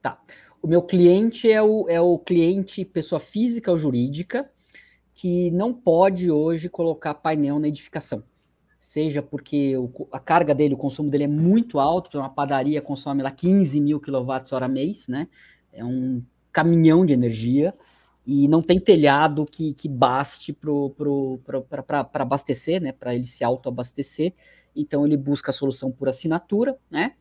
Tá. O meu cliente é o, é o cliente pessoa física ou jurídica que não pode hoje colocar painel na edificação. Seja porque o, a carga dele, o consumo dele é muito alto, uma padaria consome lá 15 mil kWh mês, né? É um caminhão de energia e não tem telhado que, que baste para abastecer, né? Para ele se autoabastecer. Então ele busca a solução por assinatura, né?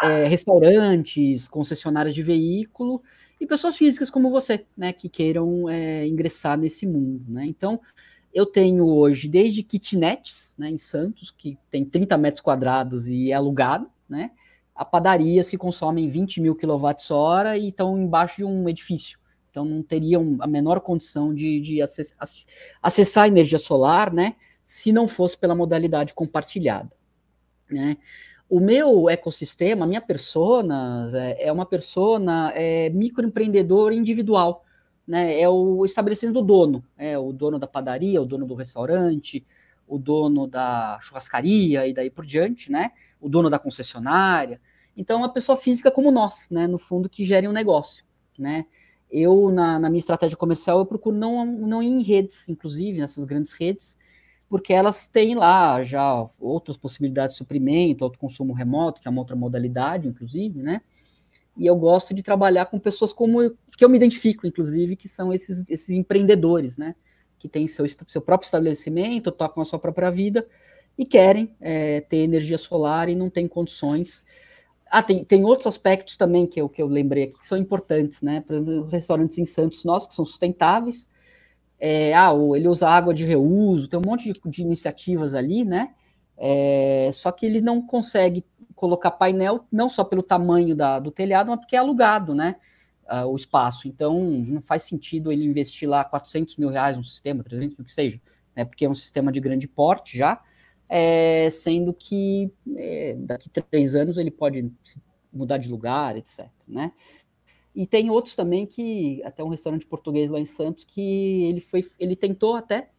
É, restaurantes, concessionárias de veículo e pessoas físicas como você, né, que queiram é, ingressar nesse mundo, né? Então, eu tenho hoje desde kitnets, né, em Santos, que tem 30 metros quadrados e é alugado, né, a padarias que consomem 20 mil kWh e estão embaixo de um edifício. Então, não teriam a menor condição de, de acessar a energia solar, né, se não fosse pela modalidade compartilhada, né o meu ecossistema, a minha persona é, é uma persona é, microempreendedor individual, né? É o estabelecimento do dono, é o dono da padaria, o dono do restaurante, o dono da churrascaria e daí por diante, né? O dono da concessionária. Então, uma pessoa física como nós, né? No fundo, que gere um negócio, né? Eu, na, na minha estratégia comercial, eu procuro não, não ir em redes, inclusive, nessas grandes redes, porque elas têm lá já outras possibilidades de suprimento, autoconsumo remoto, que é uma outra modalidade, inclusive, né? E eu gosto de trabalhar com pessoas como eu, que eu me identifico, inclusive, que são esses, esses empreendedores, né? Que têm seu, seu próprio estabelecimento, tocam a sua própria vida e querem é, ter energia solar e não têm condições. Ah, tem, tem outros aspectos também que eu, que eu lembrei aqui que são importantes, né? Por exemplo, restaurantes em Santos nossos que são sustentáveis, é, ah, ele usa água de reuso, tem um monte de, de iniciativas ali, né? É, só que ele não consegue colocar painel, não só pelo tamanho da, do telhado, mas porque é alugado, né? Uh, o espaço. Então, não faz sentido ele investir lá 400 mil reais no sistema, 300 mil que seja, né? Porque é um sistema de grande porte já, é, sendo que é, daqui três anos ele pode mudar de lugar, etc. Né? E tem outros também que, até um restaurante português lá em Santos, que ele foi, ele tentou até,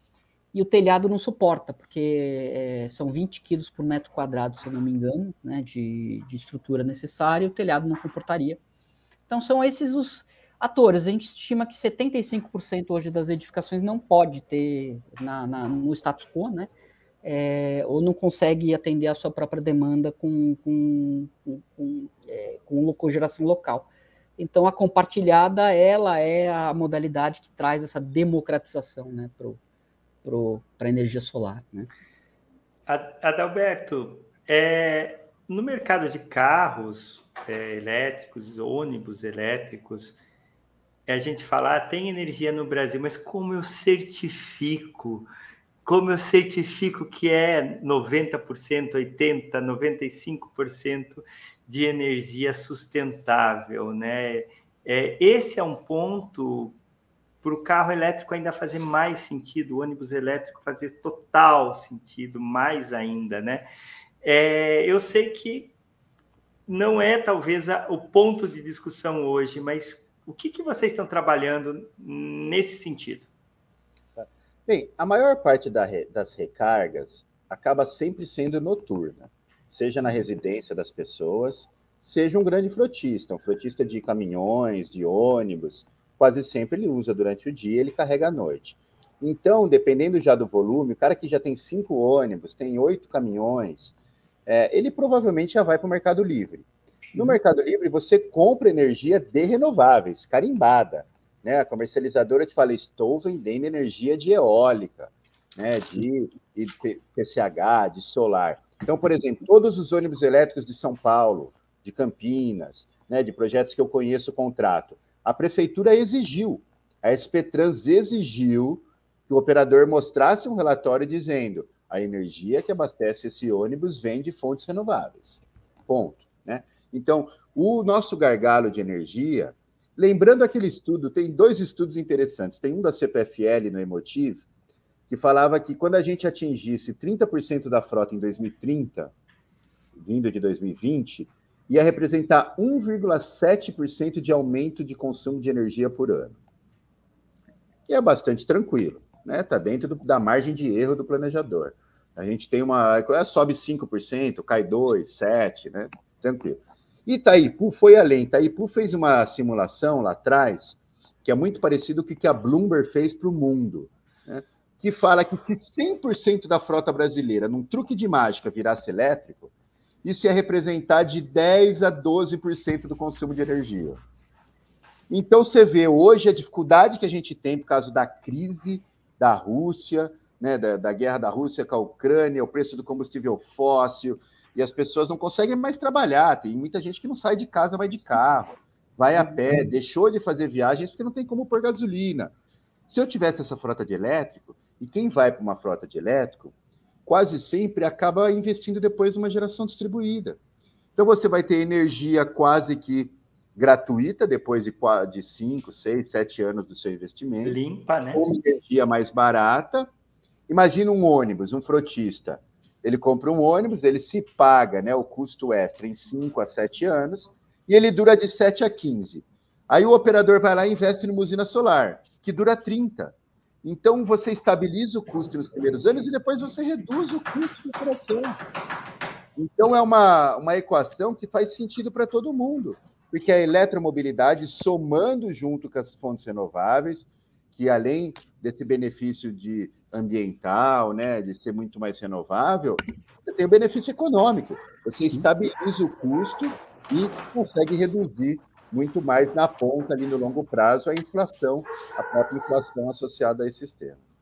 e o telhado não suporta, porque é, são 20 quilos por metro quadrado, se eu não me engano, né, de, de estrutura necessária, e o telhado não comportaria. Então são esses os atores. A gente estima que 75% hoje das edificações não pode ter na, na no status quo, né? É, ou não consegue atender a sua própria demanda com, com, com, com, é, com geração local. Então, a compartilhada, ela é a modalidade que traz essa democratização né, para a energia solar. Né? Adalberto, é, no mercado de carros é, elétricos, ônibus elétricos, a gente fala, ah, tem energia no Brasil, mas como eu certifico? Como eu certifico que é 90%, 80%, 95% de energia sustentável, né? É, esse é um ponto para o carro elétrico ainda fazer mais sentido, o ônibus elétrico fazer total sentido, mais ainda, né? É, eu sei que não é talvez a, o ponto de discussão hoje, mas o que, que vocês estão trabalhando nesse sentido? Bem, a maior parte da, das recargas acaba sempre sendo noturna seja na residência das pessoas, seja um grande frotista, um frotista de caminhões, de ônibus, quase sempre ele usa durante o dia, ele carrega à noite. Então, dependendo já do volume, o cara que já tem cinco ônibus, tem oito caminhões, é, ele provavelmente já vai para o Mercado Livre. No Mercado Livre, você compra energia de renováveis, carimbada. Né? A comercializadora te fala, estou vendendo energia de eólica, né? de, de PCH, de solar. Então, por exemplo, todos os ônibus elétricos de São Paulo, de Campinas, né, de projetos que eu conheço o contrato, a prefeitura exigiu, a SP Trans exigiu que o operador mostrasse um relatório dizendo a energia que abastece esse ônibus vem de fontes renováveis. Ponto. Né? Então, o nosso gargalo de energia, lembrando aquele estudo, tem dois estudos interessantes. Tem um da CPFL no Emotive, que falava que quando a gente atingisse 30% da frota em 2030, vindo de 2020, ia representar 1,7% de aumento de consumo de energia por ano. E é bastante tranquilo, né? Está dentro do, da margem de erro do planejador. A gente tem uma. É, sobe 5%, cai 2%, 7%, né? Tranquilo. Itaipu foi além. Itaipu fez uma simulação lá atrás, que é muito parecido com o que a Bloomberg fez para o mundo, né? Que fala que se 100% da frota brasileira, num truque de mágica, virasse elétrico, isso ia representar de 10% a 12% do consumo de energia. Então, você vê hoje a dificuldade que a gente tem por causa da crise da Rússia, né, da, da guerra da Rússia com a Ucrânia, o preço do combustível fóssil, e as pessoas não conseguem mais trabalhar. Tem muita gente que não sai de casa, vai de carro, vai a pé, deixou de fazer viagens porque não tem como pôr gasolina. Se eu tivesse essa frota de elétrico, e quem vai para uma frota de elétrico, quase sempre acaba investindo depois numa geração distribuída. Então você vai ter energia quase que gratuita depois de 5, 6, 7 anos do seu investimento. Limpa, né? Uma energia mais barata. Imagina um ônibus, um frotista. Ele compra um ônibus, ele se paga né, o custo extra em 5 a 7 anos e ele dura de 7 a 15. Aí o operador vai lá e investe numa usina solar, que dura 30. Então, você estabiliza o custo nos primeiros anos e depois você reduz o custo de operação. Então, é uma, uma equação que faz sentido para todo mundo, porque a eletromobilidade, somando junto com as fontes renováveis, que além desse benefício de ambiental, né, de ser muito mais renovável, você tem o benefício econômico. Você estabiliza o custo e consegue reduzir muito mais na ponta ali no longo prazo a inflação, a própria inflação associada a esses temas.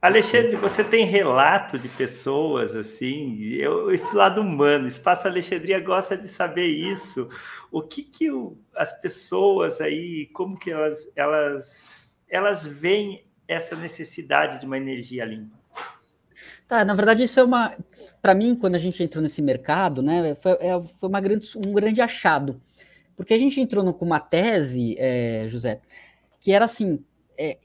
Alexandre, você tem relato de pessoas assim, eu, esse lado humano, Espaço Alexandria gosta de saber isso. O que que o, as pessoas aí, como que elas, elas, elas veem essa necessidade de uma energia limpa? Tá, na verdade isso é uma, para mim, quando a gente entrou nesse mercado, né, foi, é, foi uma grande, um grande achado porque a gente entrou com uma tese, é, José, que era assim: é,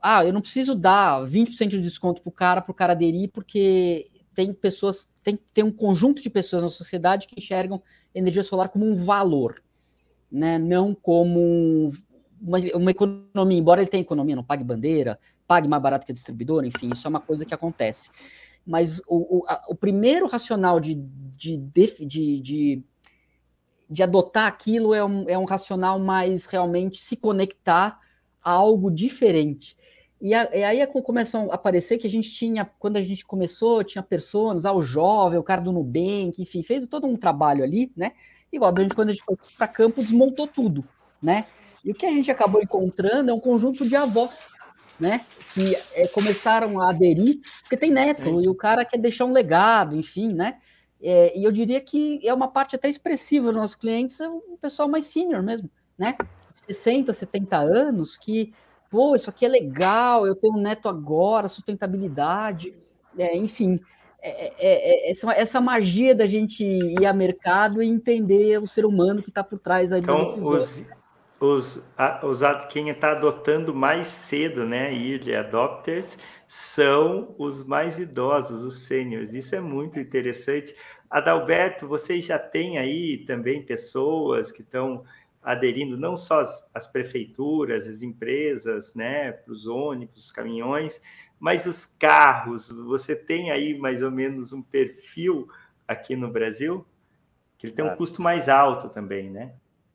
ah, eu não preciso dar 20% de desconto para o cara, para o cara aderir, porque tem pessoas, tem, tem um conjunto de pessoas na sociedade que enxergam energia solar como um valor, né? não como uma, uma economia, embora ele tenha economia, não pague bandeira, pague mais barato que a distribuidora, enfim, isso é uma coisa que acontece. Mas o, o, a, o primeiro racional de, de, de, de de adotar aquilo é um, é um racional mais realmente se conectar a algo diferente. E, a, e aí começam a aparecer que a gente tinha, quando a gente começou, tinha pessoas, ah, o jovem, o cara do Nubank, enfim, fez todo um trabalho ali, né? Igual a gente, quando a gente foi para campo, desmontou tudo, né? E o que a gente acabou encontrando é um conjunto de avós, né? Que é, começaram a aderir, porque tem neto, e o cara quer deixar um legado, enfim, né? É, e eu diria que é uma parte até expressiva dos nossos clientes, é o pessoal mais senior mesmo, né? 60, 70 anos, que, pô, isso aqui é legal, eu tenho um neto agora, sustentabilidade, é, enfim. É, é, é, é essa, essa, magia da gente ir a mercado e entender o ser humano que está por trás aí então, os, os, a, os, quem está adotando mais cedo, né, early adopters, são os mais idosos, os sêniores. Isso é muito interessante. Adalberto, vocês já têm aí também pessoas que estão aderindo, não só as, as prefeituras, as empresas, né, para os ônibus, os caminhões, mas os carros. Você tem aí mais ou menos um perfil aqui no Brasil? Que ele tem um custo mais alto também, né?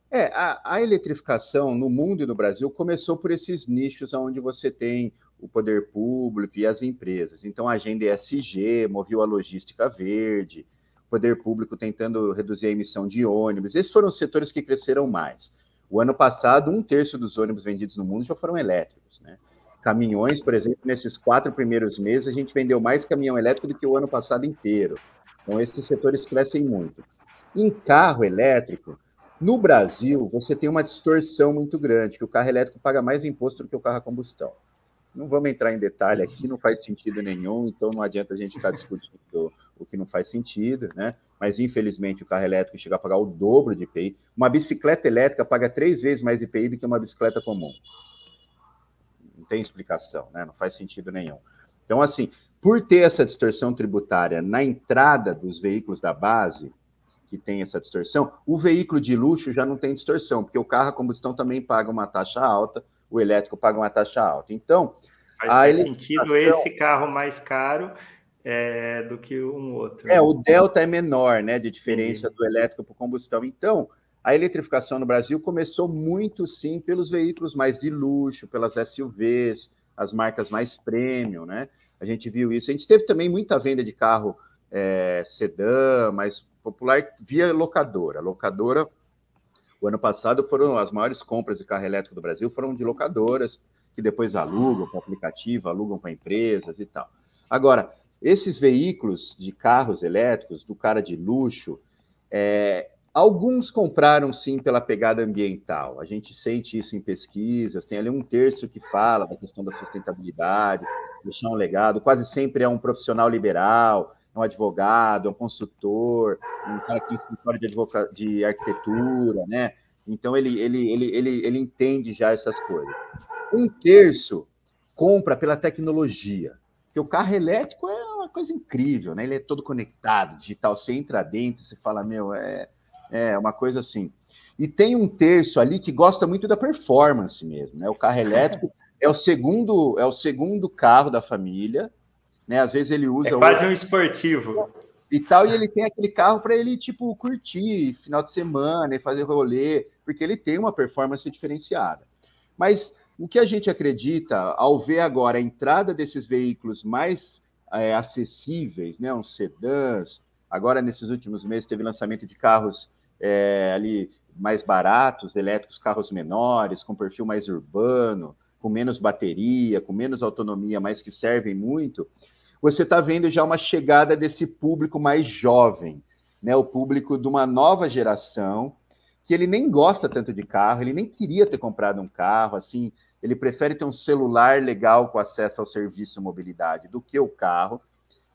É, a, a, eletrificação no mundo e no Brasil começou por esses nichos onde você tem o poder público e as empresas. Então, a agenda ESG moveu a logística verde, poder público tentando reduzir a emissão de ônibus. Esses foram os setores que cresceram mais. O ano passado, um terço dos ônibus vendidos no mundo já foram elétricos. Né? Caminhões, por exemplo, nesses quatro primeiros meses, a gente vendeu mais caminhão elétrico do que o ano passado inteiro. Então, esses setores crescem muito. Em carro elétrico, no Brasil, você tem uma distorção muito grande, que o carro elétrico paga mais imposto do que o carro a combustão. Não vamos entrar em detalhe aqui, não faz sentido nenhum, então não adianta a gente ficar discutindo o que não faz sentido, né? Mas infelizmente o carro elétrico chega a pagar o dobro de IPI. Uma bicicleta elétrica paga três vezes mais IPI do que uma bicicleta comum. Não tem explicação, né? Não faz sentido nenhum. Então, assim, por ter essa distorção tributária na entrada dos veículos da base, que tem essa distorção, o veículo de luxo já não tem distorção, porque o carro a combustão também paga uma taxa alta, o elétrico paga uma taxa alta. Então, faz, faz sentido esse carro mais caro é, do que um outro. É, o delta é menor, né, de diferença do elétrico para combustão. Então, a eletrificação no Brasil começou muito sim pelos veículos mais de luxo, pelas SUVs, as marcas mais premium, né? A gente viu isso. A gente teve também muita venda de carro é, sedã, mais popular via locadora. Locadora, o ano passado foram as maiores compras de carro elétrico do Brasil foram de locadoras que depois alugam para aplicativo, alugam para empresas e tal. Agora, esses veículos de carros elétricos, do cara de luxo, é, alguns compraram sim pela pegada ambiental. A gente sente isso em pesquisas, tem ali um terço que fala da questão da sustentabilidade, deixar um legado, quase sempre é um profissional liberal, é um advogado, é um consultor, um cara que tem escritório de, advoca... de arquitetura, né? Então ele, ele, ele, ele, ele entende já essas coisas. Um terço compra pela tecnologia, porque o carro elétrico é uma coisa incrível, né? Ele é todo conectado, digital. Você entra dentro, você fala, meu, é, é uma coisa assim. E tem um terço ali que gosta muito da performance mesmo, né? O carro elétrico é o segundo, é o segundo carro da família, né? Às vezes ele usa. É quase um esportivo. E tal, e ele tem aquele carro para ele, tipo, curtir final de semana e fazer rolê, porque ele tem uma performance diferenciada. Mas o que a gente acredita, ao ver agora a entrada desses veículos mais é, acessíveis, né, uns sedãs, agora nesses últimos meses teve lançamento de carros é, ali mais baratos, elétricos, carros menores, com perfil mais urbano, com menos bateria, com menos autonomia, mas que servem muito, você está vendo já uma chegada desse público mais jovem, né? O público de uma nova geração que ele nem gosta tanto de carro, ele nem queria ter comprado um carro, assim, ele prefere ter um celular legal com acesso ao serviço mobilidade do que o carro,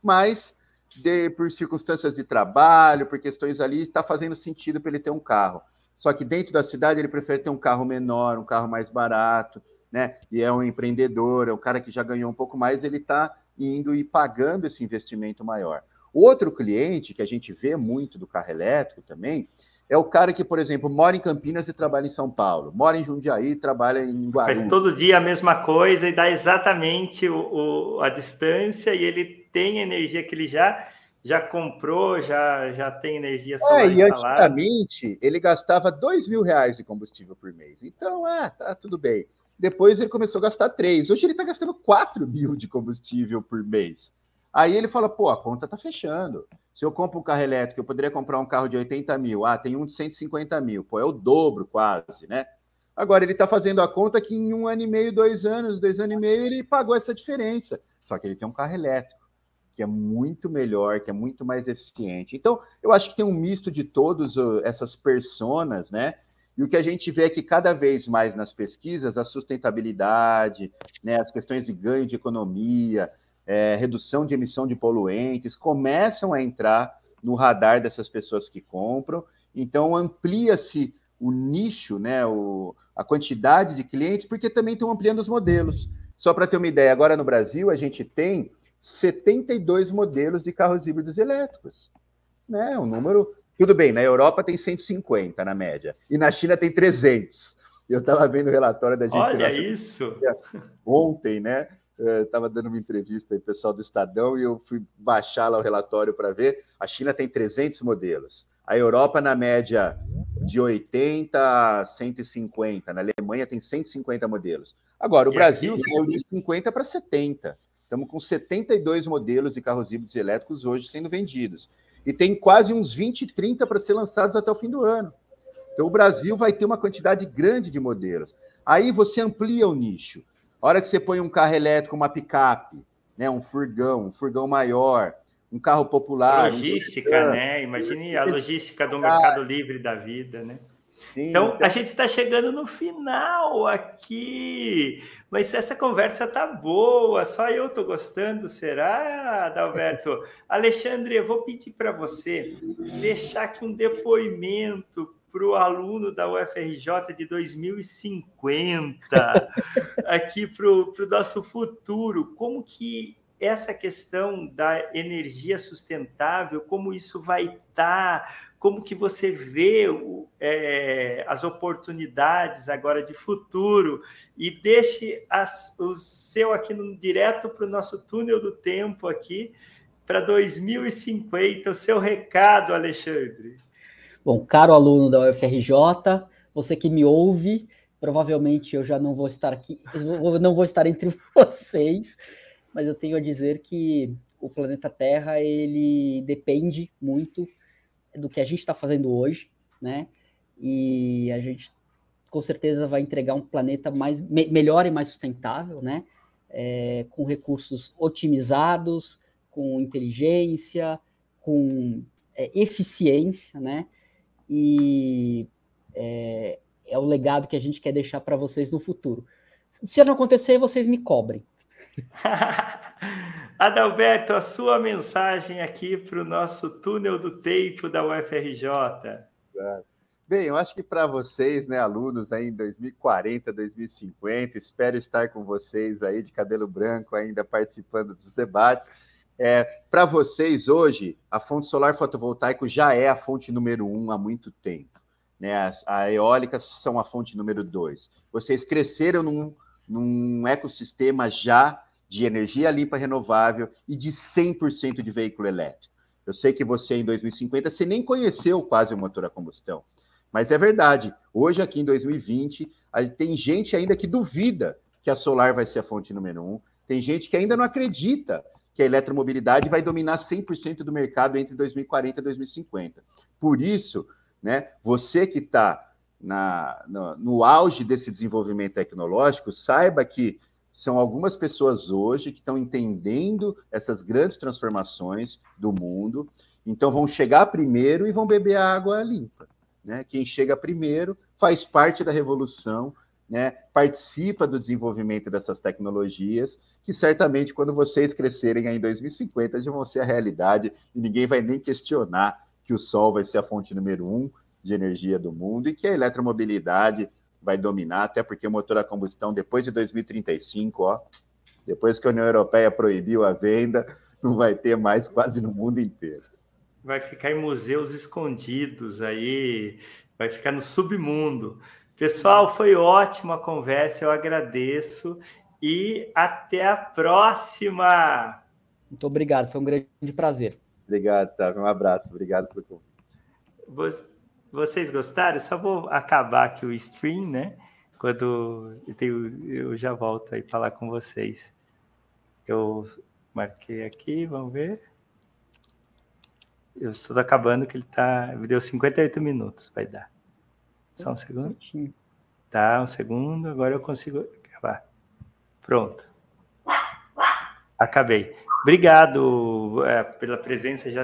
mas de, por circunstâncias de trabalho, por questões ali, está fazendo sentido para ele ter um carro. Só que dentro da cidade ele prefere ter um carro menor, um carro mais barato, né? E é um empreendedor, é um cara que já ganhou um pouco mais, ele está indo e pagando esse investimento maior. Outro cliente que a gente vê muito do carro elétrico também é o cara que, por exemplo, mora em Campinas e trabalha em São Paulo, mora em Jundiaí e trabalha em Guarulhos. Faz todo dia a mesma coisa e dá exatamente o, o, a distância e ele tem a energia que ele já já comprou, já, já tem energia solar é, e antigamente ele gastava dois mil reais de combustível por mês. Então, é, tá tudo bem. Depois ele começou a gastar 3. Hoje ele está gastando 4 mil de combustível por mês. Aí ele fala, pô, a conta está fechando. Se eu compro um carro elétrico, eu poderia comprar um carro de 80 mil. Ah, tem um de 150 mil. Pô, é o dobro quase, né? Agora ele está fazendo a conta que em um ano e meio, dois anos, dois anos e meio, ele pagou essa diferença. Só que ele tem um carro elétrico, que é muito melhor, que é muito mais eficiente. Então, eu acho que tem um misto de todas essas personas, né? E o que a gente vê é que cada vez mais nas pesquisas, a sustentabilidade, né, as questões de ganho de economia, é, redução de emissão de poluentes, começam a entrar no radar dessas pessoas que compram. Então, amplia-se o nicho, né, o, a quantidade de clientes, porque também estão ampliando os modelos. Só para ter uma ideia, agora no Brasil, a gente tem 72 modelos de carros híbridos elétricos. Né? Um número tudo bem, na Europa tem 150 na média, e na China tem 300. Eu estava vendo o relatório da gente. Olha isso! Ontem, né? Estava dando uma entrevista aí, pessoal do Estadão, e eu fui baixar lá o relatório para ver. A China tem 300 modelos. A Europa, na média, de 80 a 150. Na Alemanha, tem 150 modelos. Agora, o e Brasil aqui... saiu de 50 para 70. Estamos com 72 modelos de carros híbridos elétricos hoje sendo vendidos e tem quase uns 20, 30 para ser lançados até o fim do ano. Então, o Brasil vai ter uma quantidade grande de modelos. Aí você amplia o nicho. A hora que você põe um carro elétrico, uma picape, né, um furgão, um furgão maior, um carro popular. Logística, um né? Imagine a logística do Mercado Livre da vida, né? Sim, então, então, a gente está chegando no final aqui, mas essa conversa tá boa, só eu estou gostando, será, Adalberto? Alexandre, eu vou pedir para você deixar aqui um depoimento para o aluno da UFRJ de 2050, aqui para o nosso futuro, como que essa questão da energia sustentável, como isso vai estar, tá, como que você vê é, as oportunidades agora de futuro e deixe as, o seu aqui no, direto para o nosso túnel do tempo aqui para 2050, o seu recado, Alexandre. Bom, caro aluno da UFRJ, você que me ouve, provavelmente eu já não vou estar aqui, não vou estar entre vocês, mas eu tenho a dizer que o planeta Terra ele depende muito do que a gente está fazendo hoje, né? E a gente com certeza vai entregar um planeta mais me, melhor e mais sustentável, né? É, com recursos otimizados, com inteligência, com é, eficiência, né? E é, é o legado que a gente quer deixar para vocês no futuro. Se não acontecer, vocês me cobrem. Adalberto, a sua mensagem aqui para o nosso túnel do tempo da UFRJ. Bem, eu acho que para vocês, né, alunos aí em 2040, 2050, espero estar com vocês aí de cabelo branco ainda participando dos debates. É, para vocês hoje, a fonte solar fotovoltaico já é a fonte número um há muito tempo. Né? As, a eólicas são a fonte número dois. Vocês cresceram num, num ecossistema já de energia limpa renovável e de 100% de veículo elétrico. Eu sei que você, em 2050, você nem conheceu quase o motor a combustão. Mas é verdade. Hoje, aqui em 2020, tem gente ainda que duvida que a solar vai ser a fonte número um. Tem gente que ainda não acredita que a eletromobilidade vai dominar 100% do mercado entre 2040 e 2050. Por isso, né, você que está no, no auge desse desenvolvimento tecnológico, saiba que são algumas pessoas hoje que estão entendendo essas grandes transformações do mundo, então vão chegar primeiro e vão beber água limpa. Né? Quem chega primeiro faz parte da revolução, né? participa do desenvolvimento dessas tecnologias, que certamente, quando vocês crescerem em 2050, já vão ser a realidade e ninguém vai nem questionar que o Sol vai ser a fonte número um de energia do mundo e que a eletromobilidade vai dominar, até porque o motor a combustão, depois de 2035, ó, depois que a União Europeia proibiu a venda, não vai ter mais quase no mundo inteiro. Vai ficar em museus escondidos aí, vai ficar no submundo. Pessoal, foi ótima a conversa, eu agradeço e até a próxima. Muito obrigado, foi um grande prazer. Obrigado, Tavi, um abraço, obrigado pelo convite. Vocês gostaram? Só vou acabar aqui o stream, né? Quando eu, tenho, eu já volto aí falar com vocês. Eu marquei aqui, vamos ver. Eu estou acabando que ele tá. Deu 58 minutos, vai dar. Só um segundo. Tá, um segundo. Agora eu consigo acabar. Pronto. Acabei. Obrigado é, pela presença. Já